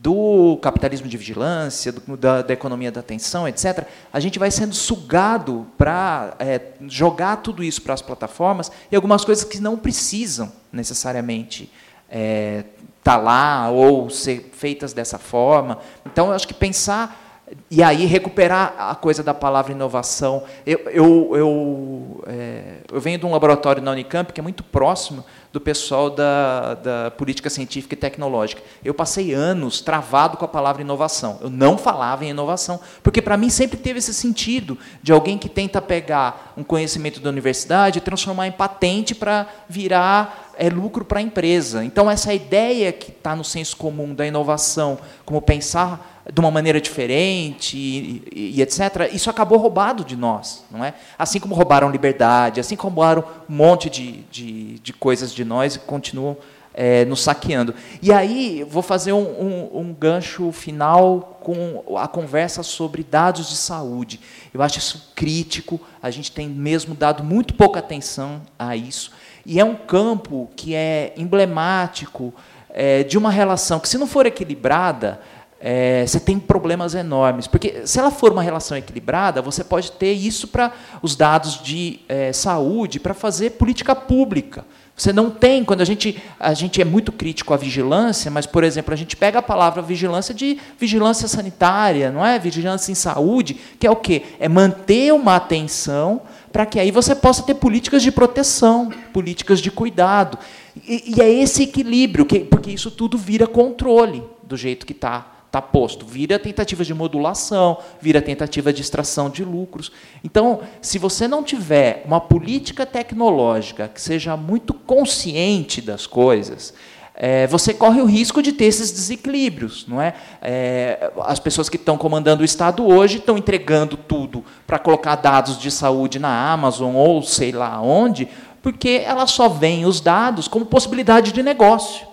do capitalismo de vigilância, do, da, da, economia da atenção, etc., a gente vai sendo sugado para é, jogar tudo isso para as plataformas e algumas coisas que não precisam necessariamente estar é, tá lá ou ser feitas dessa forma. Então, eu acho que pensar e aí recuperar a coisa da palavra inovação. Eu, eu, eu, é, eu venho de um laboratório na Unicamp que é muito próximo do pessoal da, da política científica e tecnológica. Eu passei anos travado com a palavra inovação. Eu não falava em inovação, porque para mim sempre teve esse sentido de alguém que tenta pegar um conhecimento da universidade e transformar em patente para virar é, lucro para a empresa. Então, essa ideia que está no senso comum da inovação, como pensar de uma maneira diferente e, e, e, etc. Isso acabou roubado de nós, não é? Assim como roubaram liberdade, assim como roubaram um monte de, de, de coisas de nós e continuam é, nos saqueando. E aí vou fazer um, um, um, gancho final com a conversa sobre dados de saúde. Eu acho isso crítico. A gente tem mesmo dado muito pouca atenção a isso e é um campo que é emblemático é, de uma relação que, se não for equilibrada, é, você tem problemas enormes. Porque se ela for uma relação equilibrada, você pode ter isso para os dados de é, saúde, para fazer política pública. Você não tem, quando a gente, a gente é muito crítico à vigilância, mas, por exemplo, a gente pega a palavra vigilância de vigilância sanitária, não é? Vigilância em saúde, que é o quê? É manter uma atenção para que aí você possa ter políticas de proteção, políticas de cuidado. E, e é esse equilíbrio, que, porque isso tudo vira controle do jeito que está está posto. Vira tentativa de modulação, vira tentativa de extração de lucros. Então, se você não tiver uma política tecnológica que seja muito consciente das coisas, é, você corre o risco de ter esses desequilíbrios, não é? é as pessoas que estão comandando o Estado hoje estão entregando tudo para colocar dados de saúde na Amazon ou sei lá onde, porque elas só veem os dados como possibilidade de negócio.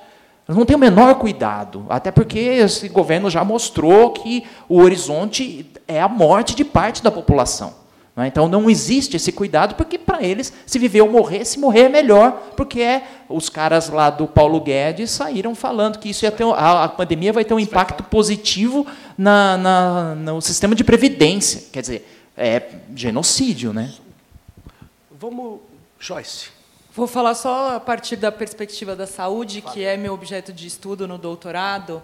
Elas não têm o menor cuidado, até porque esse governo já mostrou que o horizonte é a morte de parte da população. Não é? Então não existe esse cuidado, porque para eles, se viver ou morrer, se morrer é melhor, porque é, os caras lá do Paulo Guedes saíram falando que isso ia ter, a, a pandemia vai ter um impacto positivo na, na, no sistema de previdência. Quer dizer, é genocídio, né? Vamos, Joyce. Vou falar só a partir da perspectiva da saúde, que é meu objeto de estudo no doutorado.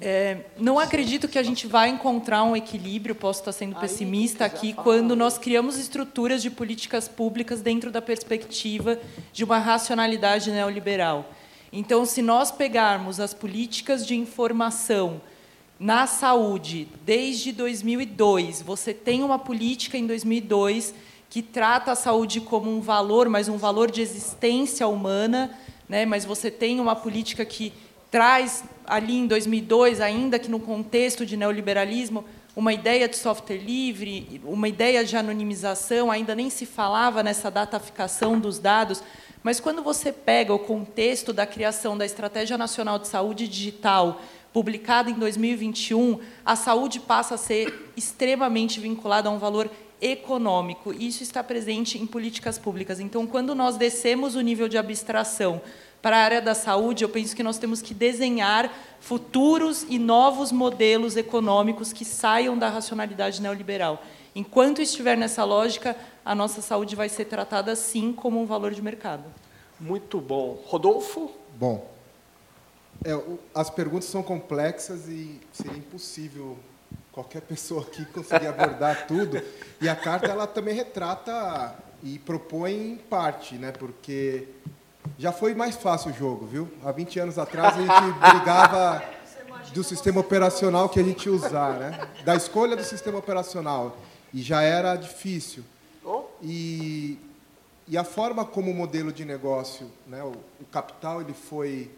É, não acredito que a gente vai encontrar um equilíbrio, posso estar sendo pessimista aqui, quando nós criamos estruturas de políticas públicas dentro da perspectiva de uma racionalidade neoliberal. Então, se nós pegarmos as políticas de informação na saúde desde 2002, você tem uma política em 2002 que trata a saúde como um valor, mas um valor de existência humana, né? mas você tem uma política que traz ali em 2002, ainda que no contexto de neoliberalismo, uma ideia de software livre, uma ideia de anonimização, ainda nem se falava nessa dataficação dos dados, mas quando você pega o contexto da criação da Estratégia Nacional de Saúde Digital, publicada em 2021, a saúde passa a ser extremamente vinculada a um valor econômico. Isso está presente em políticas públicas. Então, quando nós descemos o nível de abstração para a área da saúde, eu penso que nós temos que desenhar futuros e novos modelos econômicos que saiam da racionalidade neoliberal. Enquanto estiver nessa lógica, a nossa saúde vai ser tratada sim como um valor de mercado. Muito bom. Rodolfo? Bom, é, as perguntas são complexas e seria impossível qualquer pessoa aqui conseguir abordar tudo. E a carta ela também retrata e propõe em parte, né? Porque já foi mais fácil o jogo, viu? Há 20 anos atrás a gente brigava do sistema operacional que a gente usar, né? Da escolha do sistema operacional. E já era difícil. E, e a forma como o modelo de negócio, né, o, o capital, ele foi.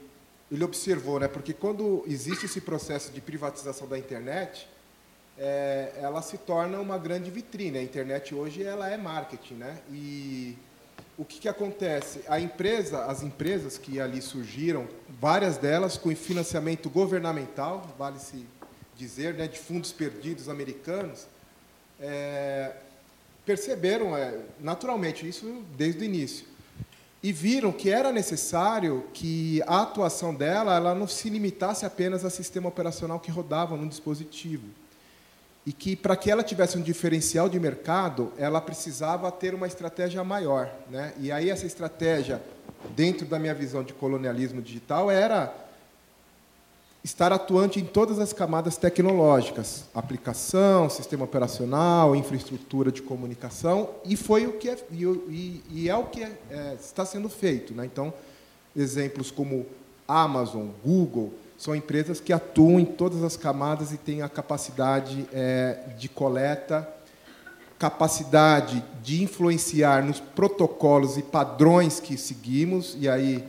Ele observou, né? Porque quando existe esse processo de privatização da internet, é, ela se torna uma grande vitrine. A internet hoje ela é marketing, né? E o que, que acontece? A empresa, as empresas que ali surgiram, várias delas com financiamento governamental, vale-se dizer, né, de fundos perdidos americanos, é, perceberam, é, naturalmente, isso desde o início, e viram que era necessário que a atuação dela ela não se limitasse apenas ao sistema operacional que rodava no dispositivo e que para que ela tivesse um diferencial de mercado, ela precisava ter uma estratégia maior, né? E aí essa estratégia, dentro da minha visão de colonialismo digital, era estar atuante em todas as camadas tecnológicas, aplicação, sistema operacional, infraestrutura de comunicação, e foi o que é, e, e é o que é, é, está sendo feito, né? Então, exemplos como Amazon, Google, são empresas que atuam em todas as camadas e têm a capacidade é, de coleta, capacidade de influenciar nos protocolos e padrões que seguimos, e aí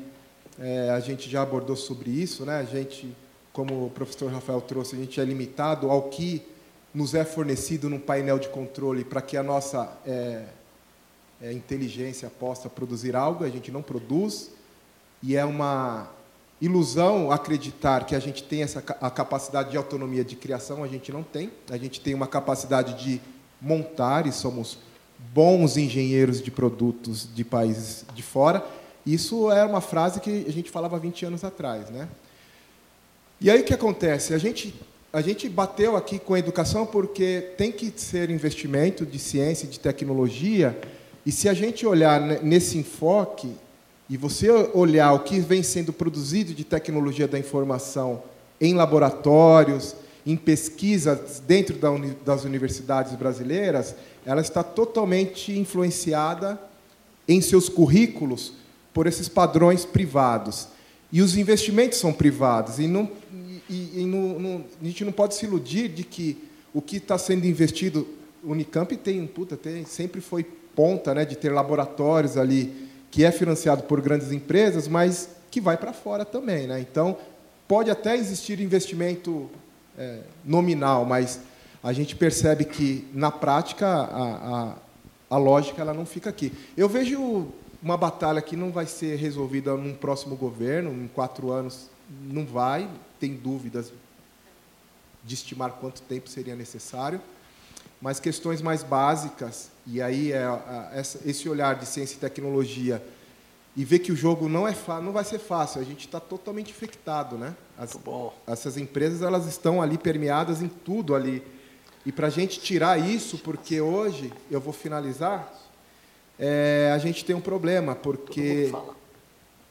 é, a gente já abordou sobre isso, né? a gente, como o professor Rafael trouxe, a gente é limitado ao que nos é fornecido num painel de controle para que a nossa é, é, inteligência possa produzir algo, a gente não produz, e é uma ilusão acreditar que a gente tem essa a capacidade de autonomia de criação, a gente não tem. A gente tem uma capacidade de montar e somos bons engenheiros de produtos de países de fora. Isso era uma frase que a gente falava 20 anos atrás, né? E aí o que acontece? A gente a gente bateu aqui com a educação porque tem que ser investimento de ciência e de tecnologia, e se a gente olhar nesse enfoque, e você olhar o que vem sendo produzido de tecnologia da informação em laboratórios, em pesquisas dentro das universidades brasileiras, ela está totalmente influenciada em seus currículos por esses padrões privados. E os investimentos são privados. E, não, e, e não, não, a gente não pode se iludir de que o que está sendo investido. Unicamp tem, puta, tem, sempre foi ponta né, de ter laboratórios ali que é financiado por grandes empresas, mas que vai para fora também. Né? Então, pode até existir investimento é, nominal, mas a gente percebe que, na prática, a, a, a lógica ela não fica aqui. Eu vejo uma batalha que não vai ser resolvida num próximo governo, em quatro anos não vai, tem dúvidas de estimar quanto tempo seria necessário, mas questões mais básicas e aí é, esse olhar de ciência e tecnologia e ver que o jogo não é não vai ser fácil. A gente está totalmente infectado, né? As, essas empresas elas estão ali permeadas em tudo ali. E para a gente tirar isso, porque hoje eu vou finalizar, é, a gente tem um problema, porque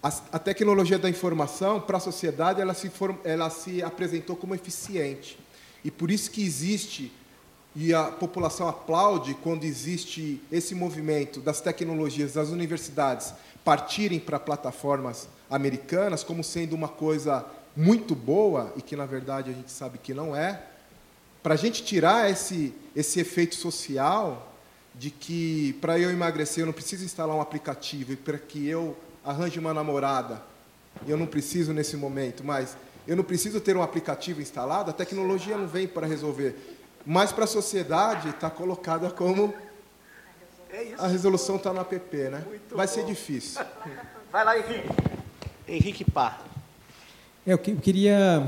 a, a tecnologia da informação para a sociedade ela se, ela se apresentou como eficiente e por isso que existe e a população aplaude quando existe esse movimento das tecnologias das universidades partirem para plataformas americanas como sendo uma coisa muito boa e que na verdade a gente sabe que não é, para a gente tirar esse esse efeito social de que para eu emagrecer eu não preciso instalar um aplicativo e para que eu arranje uma namorada eu não preciso nesse momento, mas eu não preciso ter um aplicativo instalado, a tecnologia não vem para resolver mas para a sociedade está colocada como é a resolução está no app, né? Muito Vai bom. ser difícil. Vai lá, Henrique. Henrique Pá. É, eu queria,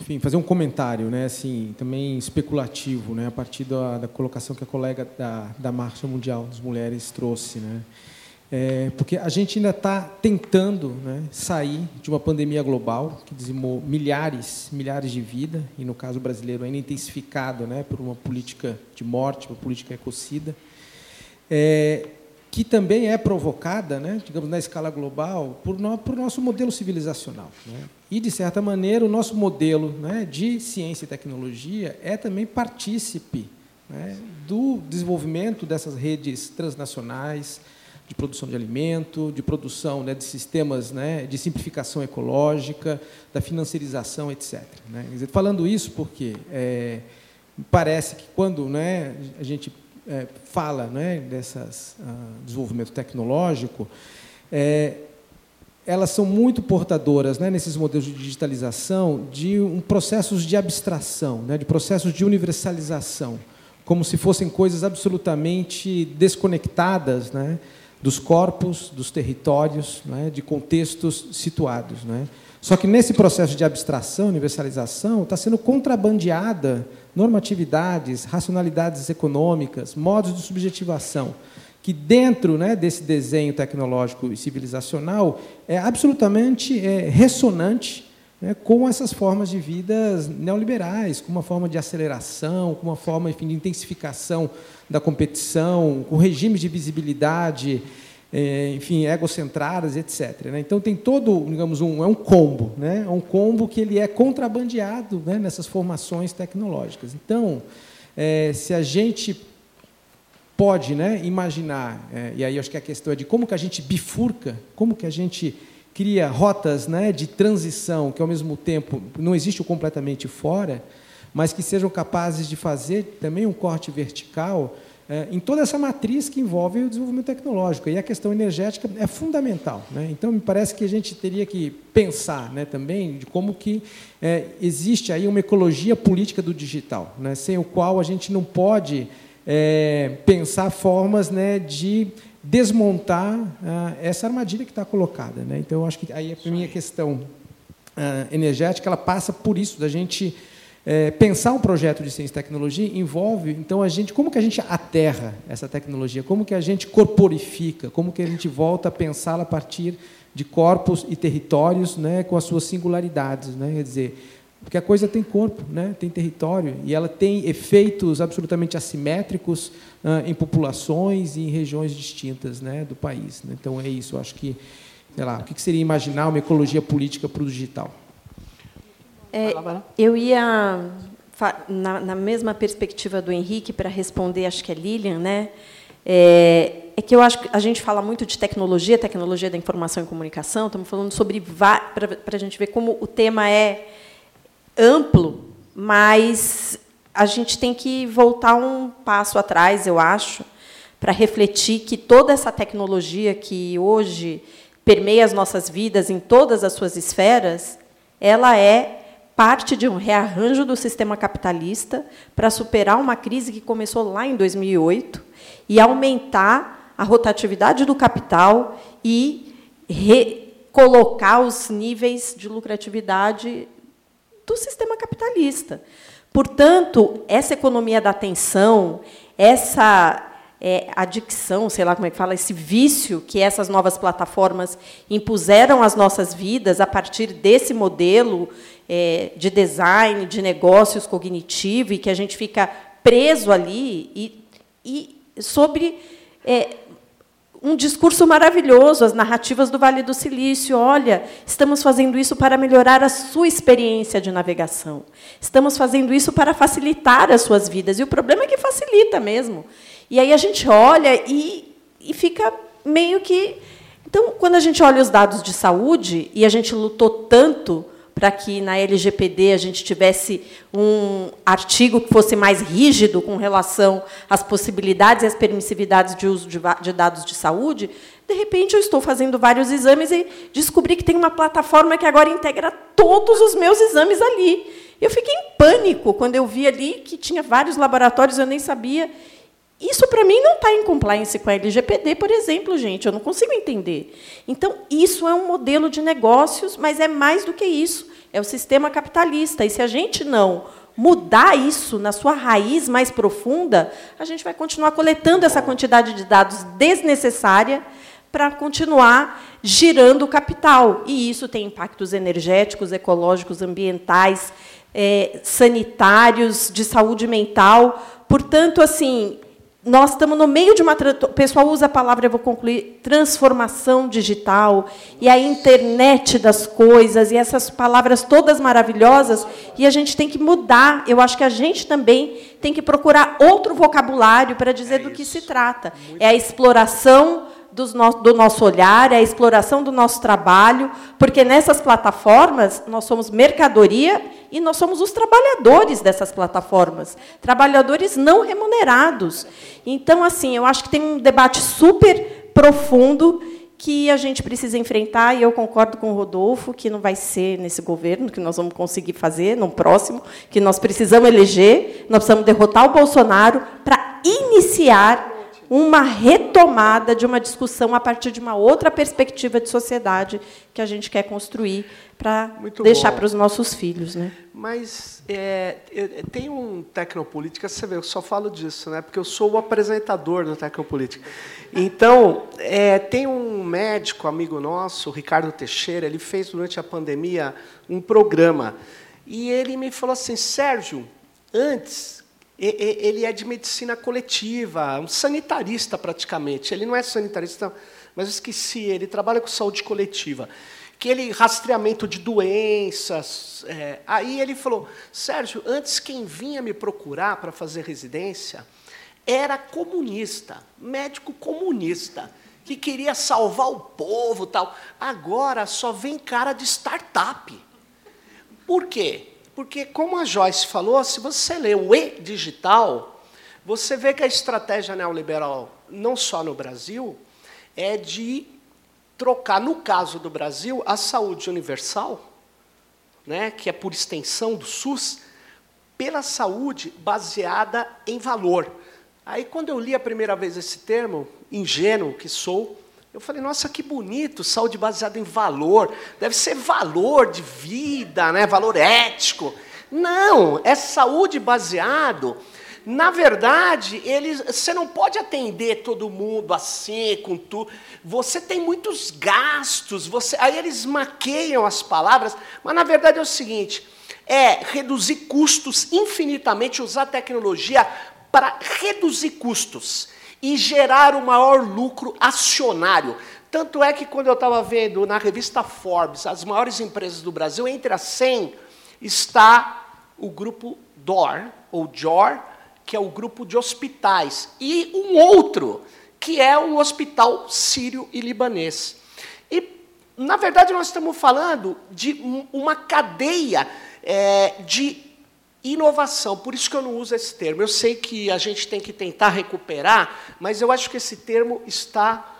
enfim, fazer um comentário, né, assim, também especulativo, né, a partir da, da colocação que a colega da, da Marcha Mundial das Mulheres trouxe, né. É, porque a gente ainda está tentando né, sair de uma pandemia global que dizimou milhares, milhares de vidas, e no caso brasileiro ainda intensificado né, por uma política de morte, uma política ecocida, é, que também é provocada, né, digamos, na escala global, por, no, por nosso modelo civilizacional. Né? E, de certa maneira, o nosso modelo né, de ciência e tecnologia é também partícipe né, do desenvolvimento dessas redes transnacionais, de produção de alimento, de produção né, de sistemas né, de simplificação ecológica, da financiarização, etc. Né? Dizer, falando isso porque é, parece que quando né, a gente é, fala né, desses uh, desenvolvimento tecnológico, é, elas são muito portadoras, né, nesses modelos de digitalização, de um processos de abstração, né, de processos de universalização, como se fossem coisas absolutamente desconectadas, né, dos corpos, dos territórios, é, de contextos situados. É. Só que nesse processo de abstração, universalização, está sendo contrabandeada normatividades, racionalidades econômicas, modos de subjetivação, que dentro né, desse desenho tecnológico e civilizacional é absolutamente é, ressonante né, com essas formas de vidas neoliberais, com uma forma de aceleração, com uma forma enfim, de intensificação da competição, com regimes de visibilidade, é, enfim, egocentradas, etc. Né? Então tem todo, digamos, um é um combo, né? É um combo que ele é contrabandeado né, nessas formações tecnológicas. Então, é, se a gente pode, né, imaginar, é, e aí acho que a questão é de como que a gente bifurca, como que a gente cria rotas né, de transição que, ao mesmo tempo, não existe completamente fora, mas que sejam capazes de fazer também um corte vertical é, em toda essa matriz que envolve o desenvolvimento tecnológico. E a questão energética é fundamental. Né? Então, me parece que a gente teria que pensar né, também de como que é, existe aí uma ecologia política do digital, né, sem o qual a gente não pode é, pensar formas né, de desmontar ah, essa armadilha que está colocada. Né? Então, eu acho que aí a minha questão ah, energética ela passa por isso, da gente é, pensar um projeto de ciência e tecnologia envolve, então, a gente, como que a gente aterra essa tecnologia, como que a gente corporifica, como que a gente volta a pensá-la a partir de corpos e territórios né, com as suas singularidades. Né? Quer dizer, porque a coisa tem corpo, né? tem território, e ela tem efeitos absolutamente assimétricos ah, em populações e em regiões distintas né, do país. Né? Então, é isso. Eu acho que, sei lá, o que seria imaginar uma ecologia política para o digital? É, eu ia, na, na, mesma perspectiva do Henrique, para responder, acho que é Lilian, né? É, é, que eu acho que a gente fala muito de tecnologia, tecnologia da informação e comunicação, estamos falando sobre. para a gente ver como o tema é amplo, mas a gente tem que voltar um passo atrás, eu acho, para refletir que toda essa tecnologia que hoje permeia as nossas vidas em todas as suas esferas, ela é parte de um rearranjo do sistema capitalista para superar uma crise que começou lá em 2008 e aumentar a rotatividade do capital e recolocar os níveis de lucratividade do sistema capitalista. Portanto, essa economia da atenção, essa é, adicção, sei lá como é que fala, esse vício que essas novas plataformas impuseram às nossas vidas a partir desse modelo é, de design, de negócios cognitivo, e que a gente fica preso ali, e, e sobre é, um discurso maravilhoso, as narrativas do Vale do Silício. Olha, estamos fazendo isso para melhorar a sua experiência de navegação. Estamos fazendo isso para facilitar as suas vidas. E o problema é que facilita mesmo. E aí a gente olha e, e fica meio que. Então, quando a gente olha os dados de saúde, e a gente lutou tanto para que na LGPD a gente tivesse um artigo que fosse mais rígido com relação às possibilidades e às permissividades de uso de dados de saúde, de repente eu estou fazendo vários exames e descobri que tem uma plataforma que agora integra todos os meus exames ali. Eu fiquei em pânico quando eu vi ali que tinha vários laboratórios, eu nem sabia. Isso, para mim, não está em compliance com a LGPD, por exemplo, gente. Eu não consigo entender. Então, isso é um modelo de negócios, mas é mais do que isso. É o sistema capitalista. E se a gente não mudar isso na sua raiz mais profunda, a gente vai continuar coletando essa quantidade de dados desnecessária para continuar girando o capital. E isso tem impactos energéticos, ecológicos, ambientais, é, sanitários, de saúde mental. Portanto, assim, nós estamos no meio de uma. O pessoal usa a palavra, eu vou concluir, transformação digital, e a internet das coisas, e essas palavras todas maravilhosas, e a gente tem que mudar. Eu acho que a gente também tem que procurar outro vocabulário para dizer é do que se trata. Muito é a exploração do nosso olhar, é a exploração do nosso trabalho, porque nessas plataformas nós somos mercadoria e nós somos os trabalhadores dessas plataformas, trabalhadores não remunerados. Então, assim, eu acho que tem um debate super profundo que a gente precisa enfrentar, e eu concordo com o Rodolfo, que não vai ser nesse governo que nós vamos conseguir fazer, no próximo, que nós precisamos eleger, nós precisamos derrotar o Bolsonaro para iniciar uma retomada de uma discussão a partir de uma outra perspectiva de sociedade que a gente quer construir para deixar bom. para os nossos filhos. Né? Mas é, tem um Tecnopolítica, você vê, eu só falo disso, né? porque eu sou o apresentador do Tecnopolítica. Então, é, tem um médico amigo nosso, Ricardo Teixeira, ele fez durante a pandemia um programa. E ele me falou assim, Sérgio, antes ele é de medicina coletiva, um sanitarista praticamente. Ele não é sanitarista, mas esqueci, ele trabalha com saúde coletiva. Que ele rastreamento de doenças. É, aí ele falou, Sérgio, antes quem vinha me procurar para fazer residência era comunista, médico comunista, que queria salvar o povo tal. Agora só vem cara de startup. Por quê? Porque, como a Joyce falou, se você lê o e-digital, você vê que a estratégia neoliberal, não só no Brasil, é de trocar, no caso do Brasil, a saúde universal, né, que é por extensão do SUS, pela saúde baseada em valor. Aí, quando eu li a primeira vez esse termo, ingênuo que sou, eu falei, nossa, que bonito, saúde baseada em valor. Deve ser valor de vida, né? valor ético. Não, é saúde baseado. Na verdade, eles, você não pode atender todo mundo assim, com tudo. Você tem muitos gastos. Você, aí eles maqueiam as palavras, mas na verdade é o seguinte: é reduzir custos infinitamente, usar tecnologia para reduzir custos e gerar o maior lucro acionário. Tanto é que quando eu estava vendo na revista Forbes as maiores empresas do Brasil, entre as 100 está o grupo DOR, ou JOR, que é o grupo de hospitais, e um outro, que é o Hospital Sírio e Libanês. E, na verdade, nós estamos falando de uma cadeia é, de Inovação, por isso que eu não uso esse termo. Eu sei que a gente tem que tentar recuperar, mas eu acho que esse termo está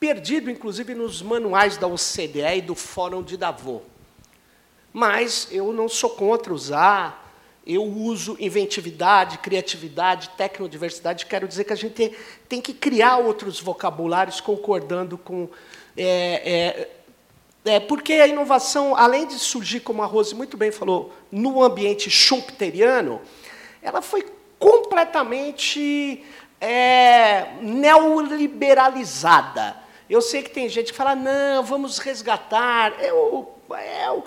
perdido, inclusive, nos manuais da OCDE e do Fórum de Davos. Mas eu não sou contra usar, eu uso inventividade, criatividade, tecnodiversidade. Quero dizer que a gente tem, que criar outros vocabulários concordando com. É, é, é, porque a inovação, além de surgir, como a Rose muito bem falou, no ambiente schumpeteriano, ela foi completamente é, neoliberalizada. Eu sei que tem gente que fala, não, vamos resgatar, eu, eu,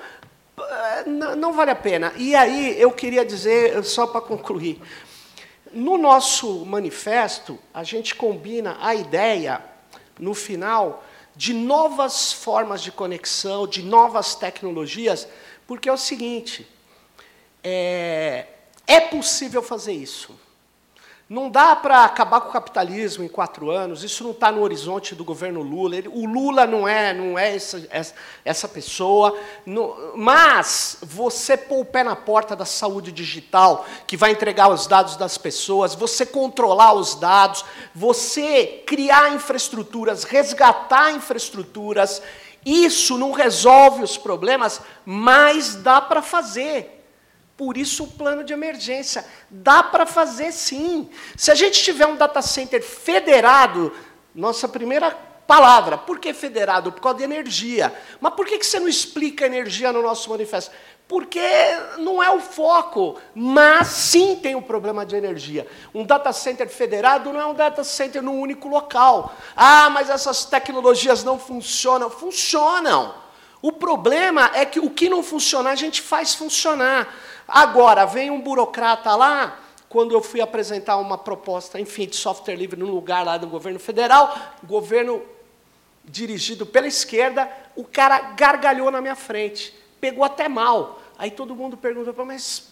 não, não vale a pena. E aí, eu queria dizer, só para concluir, no nosso manifesto, a gente combina a ideia, no final, de novas formas de conexão, de novas tecnologias, porque é o seguinte: é, é possível fazer isso. Não dá para acabar com o capitalismo em quatro anos, isso não está no horizonte do governo Lula. Ele, o Lula não é, não é essa, essa, essa pessoa. mas você pôr o pé na porta da saúde digital, que vai entregar os dados das pessoas, você controlar os dados, você criar infraestruturas, resgatar infraestruturas, isso não resolve os problemas, mas dá para fazer. Por isso o plano de emergência. Dá para fazer sim. Se a gente tiver um data center federado, nossa primeira palavra. Por que federado? Por causa de energia. Mas por que você não explica energia no nosso manifesto? Porque não é o foco, mas sim tem um problema de energia. Um data center federado não é um data center num único local. Ah, mas essas tecnologias não funcionam. Funcionam. O problema é que o que não funciona a gente faz funcionar. Agora, vem um burocrata lá, quando eu fui apresentar uma proposta, enfim, de software livre num lugar lá do governo federal, governo dirigido pela esquerda, o cara gargalhou na minha frente, pegou até mal. Aí todo mundo perguntou, mas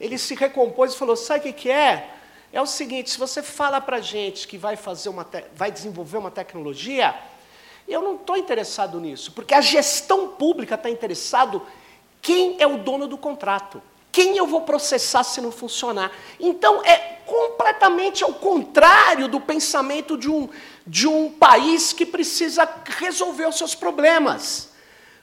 ele se recompôs e falou: sabe o que, que é? É o seguinte: se você fala para gente que vai, fazer uma vai desenvolver uma tecnologia, eu não estou interessado nisso, porque a gestão pública está interessado quem é o dono do contrato. Quem eu vou processar se não funcionar? Então, é completamente ao contrário do pensamento de um, de um país que precisa resolver os seus problemas.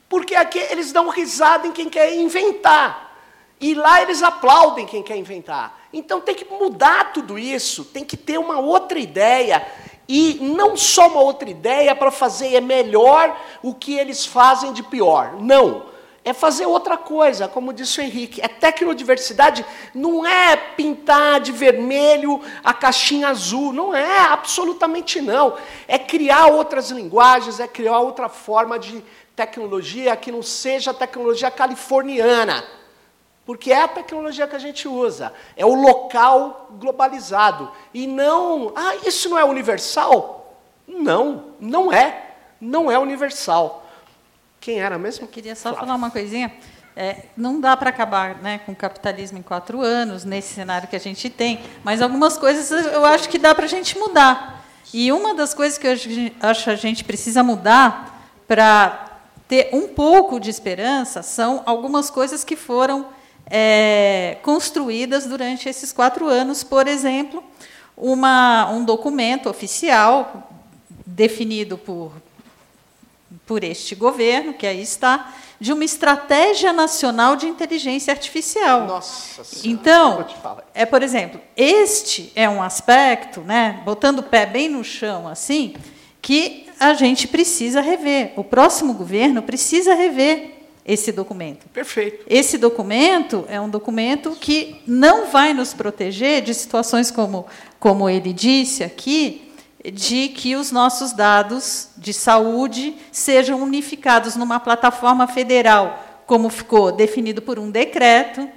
Porque aqui eles dão risada em quem quer inventar. E lá eles aplaudem quem quer inventar. Então tem que mudar tudo isso, tem que ter uma outra ideia. E não só uma outra ideia para fazer melhor o que eles fazem de pior. Não é fazer outra coisa, como disse o Henrique. É tecnodiversidade, não é pintar de vermelho a caixinha azul, não é, absolutamente não. É criar outras linguagens, é criar outra forma de tecnologia que não seja a tecnologia californiana. Porque é a tecnologia que a gente usa, é o local globalizado. E não, ah, isso não é universal? Não, não é. Não é universal. Quem era mesmo? Eu queria só Flávio. falar uma coisinha. É, não dá para acabar né, com o capitalismo em quatro anos, nesse cenário que a gente tem, mas algumas coisas eu acho que dá para a gente mudar. E uma das coisas que eu acho que a gente precisa mudar para ter um pouco de esperança são algumas coisas que foram é, construídas durante esses quatro anos. Por exemplo, uma, um documento oficial definido por por este governo, que aí está, de uma estratégia nacional de inteligência artificial. Nossa senhora, então, é por exemplo, este é um aspecto, né, botando o pé bem no chão assim, que a gente precisa rever. O próximo governo precisa rever esse documento. Perfeito. Esse documento é um documento que não vai nos proteger de situações como, como ele disse aqui, de que os nossos dados de saúde sejam unificados numa plataforma federal, como ficou definido por um decreto,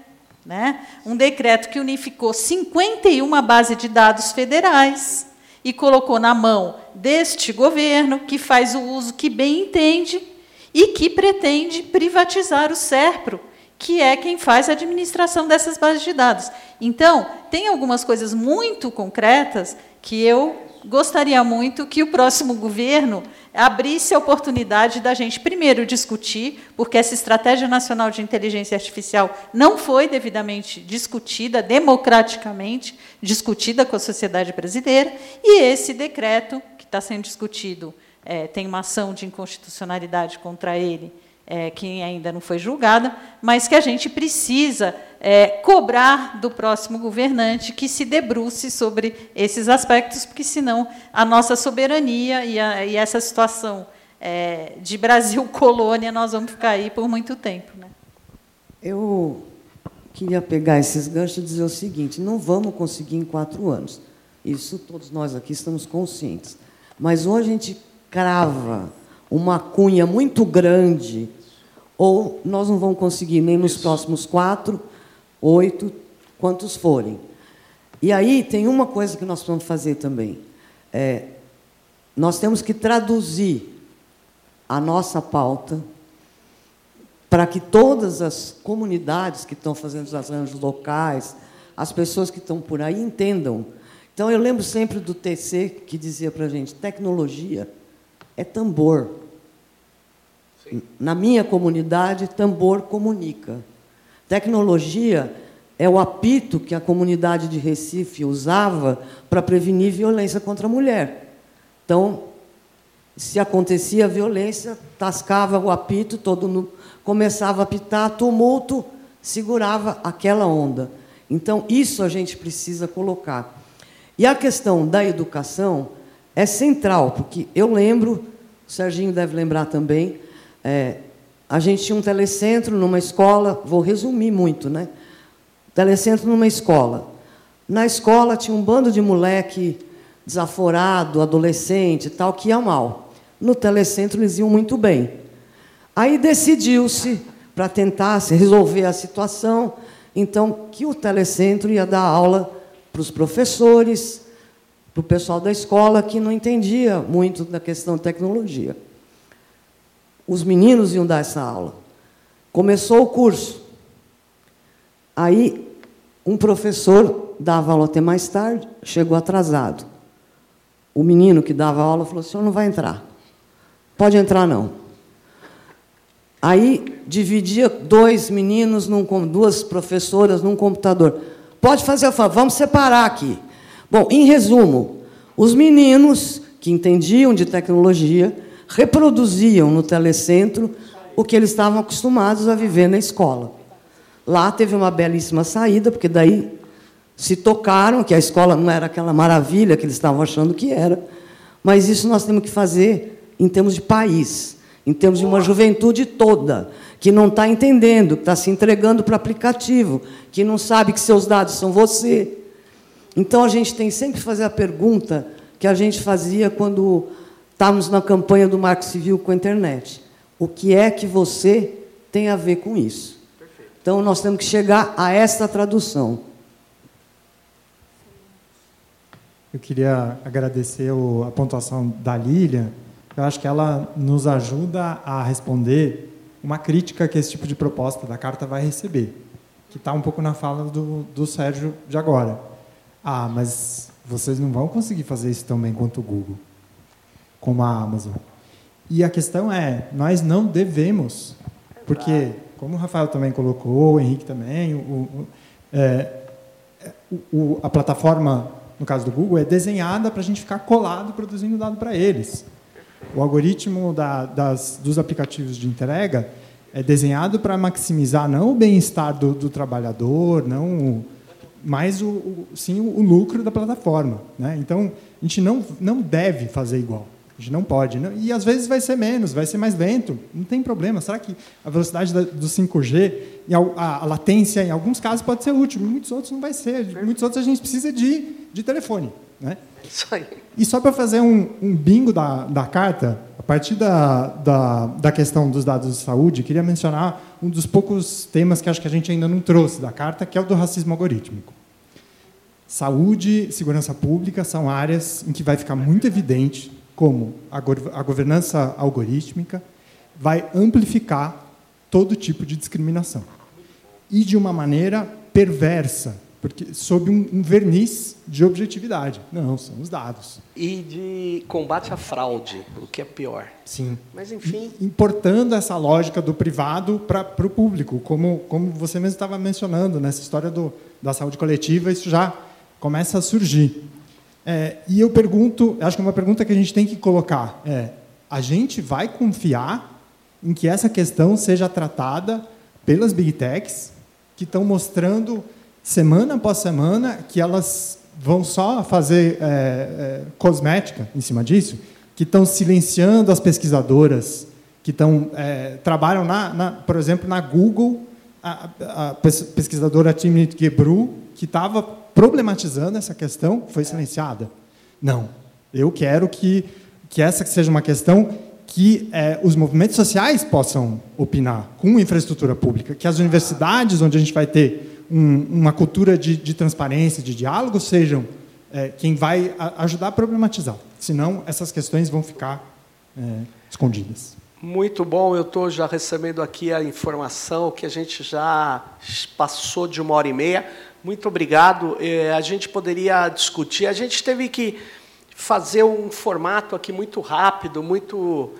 né? um decreto que unificou 51 bases de dados federais e colocou na mão deste governo, que faz o uso que bem entende e que pretende privatizar o SERPRO, que é quem faz a administração dessas bases de dados. Então, tem algumas coisas muito concretas que eu gostaria muito que o próximo governo abrisse a oportunidade da gente, primeiro, discutir, porque essa Estratégia Nacional de Inteligência Artificial não foi devidamente discutida, democraticamente discutida com a sociedade brasileira, e esse decreto, que está sendo discutido, é, tem uma ação de inconstitucionalidade contra ele, é, que ainda não foi julgada, mas que a gente precisa é, cobrar do próximo governante que se debruce sobre esses aspectos, porque senão a nossa soberania e, a, e essa situação é, de Brasil colônia nós vamos ficar aí por muito tempo. Né? Eu queria pegar esses ganchos e dizer o seguinte: não vamos conseguir em quatro anos. Isso todos nós aqui estamos conscientes. Mas ou a gente crava uma cunha muito grande, ou nós não vamos conseguir nem nos próximos quatro, oito, quantos forem. E aí tem uma coisa que nós precisamos fazer também. É, nós temos que traduzir a nossa pauta para que todas as comunidades que estão fazendo os arranjos locais, as pessoas que estão por aí entendam. Então eu lembro sempre do TC que dizia para a gente: tecnologia é tambor. Na minha comunidade, tambor comunica. Tecnologia é o apito que a comunidade de Recife usava para prevenir violência contra a mulher. Então, se acontecia violência, tascava o apito, todo mundo começava a apitar, tumulto, segurava aquela onda. Então, isso a gente precisa colocar. E a questão da educação, é central, porque eu lembro, o Serginho deve lembrar também, é, a gente tinha um telecentro numa escola, vou resumir muito, né? Telecentro numa escola. Na escola tinha um bando de moleque desaforado, adolescente tal, que ia mal. No telecentro eles iam muito bem. Aí decidiu-se, para tentar se resolver a situação, então que o telecentro ia dar aula para os professores, para o pessoal da escola que não entendia muito da questão de tecnologia. Os meninos iam dar essa aula. Começou o curso. Aí, um professor dava aula até mais tarde, chegou atrasado. O menino que dava aula falou: o senhor não vai entrar. Pode entrar, não. Aí dividia dois meninos, num, duas professoras num computador. Pode fazer favor, vamos separar aqui. Bom, em resumo, os meninos que entendiam de tecnologia reproduziam no telecentro o que eles estavam acostumados a viver na escola. Lá teve uma belíssima saída, porque daí se tocaram que a escola não era aquela maravilha que eles estavam achando que era, mas isso nós temos que fazer em termos de país, em termos de uma juventude toda, que não está entendendo, que está se entregando para aplicativo, que não sabe que seus dados são você. Então a gente tem sempre que fazer a pergunta que a gente fazia quando estávamos na campanha do Marco Civil com a internet. O que é que você tem a ver com isso? Então nós temos que chegar a essa tradução. Eu queria agradecer a pontuação da Lilian. Eu acho que ela nos ajuda a responder uma crítica que esse tipo de proposta da carta vai receber, que está um pouco na fala do, do Sérgio de agora. Ah, mas vocês não vão conseguir fazer isso tão bem quanto o Google, como a Amazon. E a questão é, nós não devemos, porque, como o Rafael também colocou, o Henrique também, o, o, é, o, a plataforma no caso do Google, é desenhada para a gente ficar colado produzindo dado para eles. O algoritmo da, das, dos aplicativos de entrega é desenhado para maximizar não o bem-estar do, do, trabalhador, não mas o, o, sim o, o, lucro da plataforma. Né? Então, a gente não, não deve fazer igual. A gente não pode. Não, e às vezes vai ser menos, vai ser mais lento. Não tem problema. Será que a velocidade da, do 5G, a, a, latência, em alguns casos, pode ser útil, em muitos outros não vai ser. Em muitos outros a gente precisa de de telefone. Né? Isso aí. E só para fazer um, um, bingo da, da carta, a partir da, da, da, questão dos dados de saúde, queria mencionar um dos poucos temas que acho que a gente ainda não trouxe da carta, que é o do racismo algorítmico. Saúde segurança pública são áreas em que vai ficar muito evidente como a, a governança algorítmica vai amplificar todo tipo de discriminação. E de uma maneira perversa, porque sob um, um, verniz de objetividade. Não, são os dados. E de combate à fraude, o que é pior. Sim. Mas, enfim... Importando essa lógica do privado para o público, como, como você mesmo estava mencionando, nessa história do, da saúde coletiva, isso já começa a surgir. É, e eu pergunto, acho que é uma pergunta que a gente tem que colocar é, a gente vai confiar em que essa questão seja tratada pelas big techs, que estão mostrando semana após semana, que elas vão só fazer é, é, cosmética em cima disso, que estão silenciando as pesquisadoras, que estão é, trabalham, na, na, por exemplo, na Google, a, a pesquisadora Timnit Gebru, que estava problematizando essa questão, foi silenciada. Não, eu quero que, que essa seja uma questão que é, os movimentos sociais possam opinar com infraestrutura pública, que as universidades, onde a gente vai ter um, uma cultura de, de, transparência, de diálogo, sejam é, quem vai a, ajudar a problematizar. Senão, essas questões vão ficar é, escondidas. Muito bom, eu estou já recebendo aqui a informação que a gente já passou de uma hora e meia. Muito obrigado. É, a gente poderia discutir. A gente teve que fazer um formato aqui muito rápido, muito.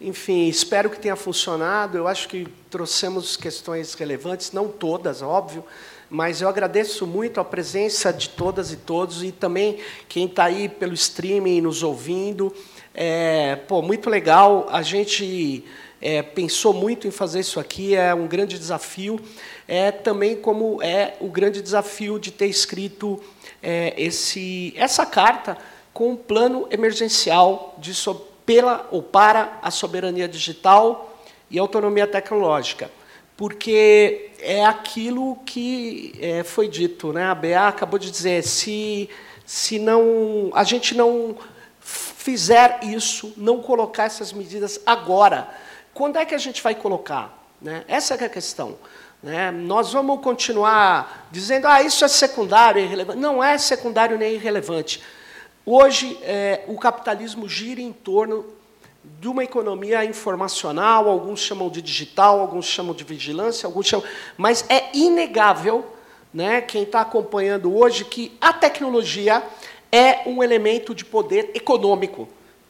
Enfim, espero que tenha funcionado. Eu acho que trouxemos questões relevantes, não todas, óbvio, mas eu agradeço muito a presença de todas e todos e também quem está aí pelo streaming nos ouvindo. É, pô, muito legal. A gente é, pensou muito em fazer isso aqui, é um grande desafio. É também como é o grande desafio de ter escrito é, esse, essa carta com um plano emergencial de, pela ou para a soberania digital e autonomia tecnológica, porque é aquilo que é, foi dito, né? A BA acabou de dizer, se se não a gente não fizer isso, não colocar essas medidas agora, quando é que a gente vai colocar? Né? Essa é a questão. Né? Nós vamos continuar dizendo, ah, isso é secundário, irrelevante. Não é secundário nem irrelevante. Hoje, é, o capitalismo gira em torno de uma economia informacional, alguns chamam de digital, alguns chamam de vigilância, alguns chamam. Mas é inegável, né, quem está acompanhando hoje, que a tecnologia é um elemento de poder econômico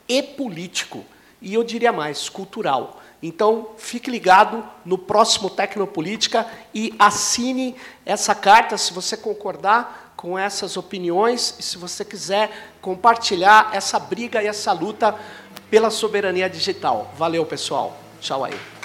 e político, e eu diria mais, cultural. Então, fique ligado no próximo Tecnopolítica e assine essa carta se você concordar com essas opiniões e se você quiser compartilhar essa briga e essa luta pela soberania digital. Valeu, pessoal. Tchau aí.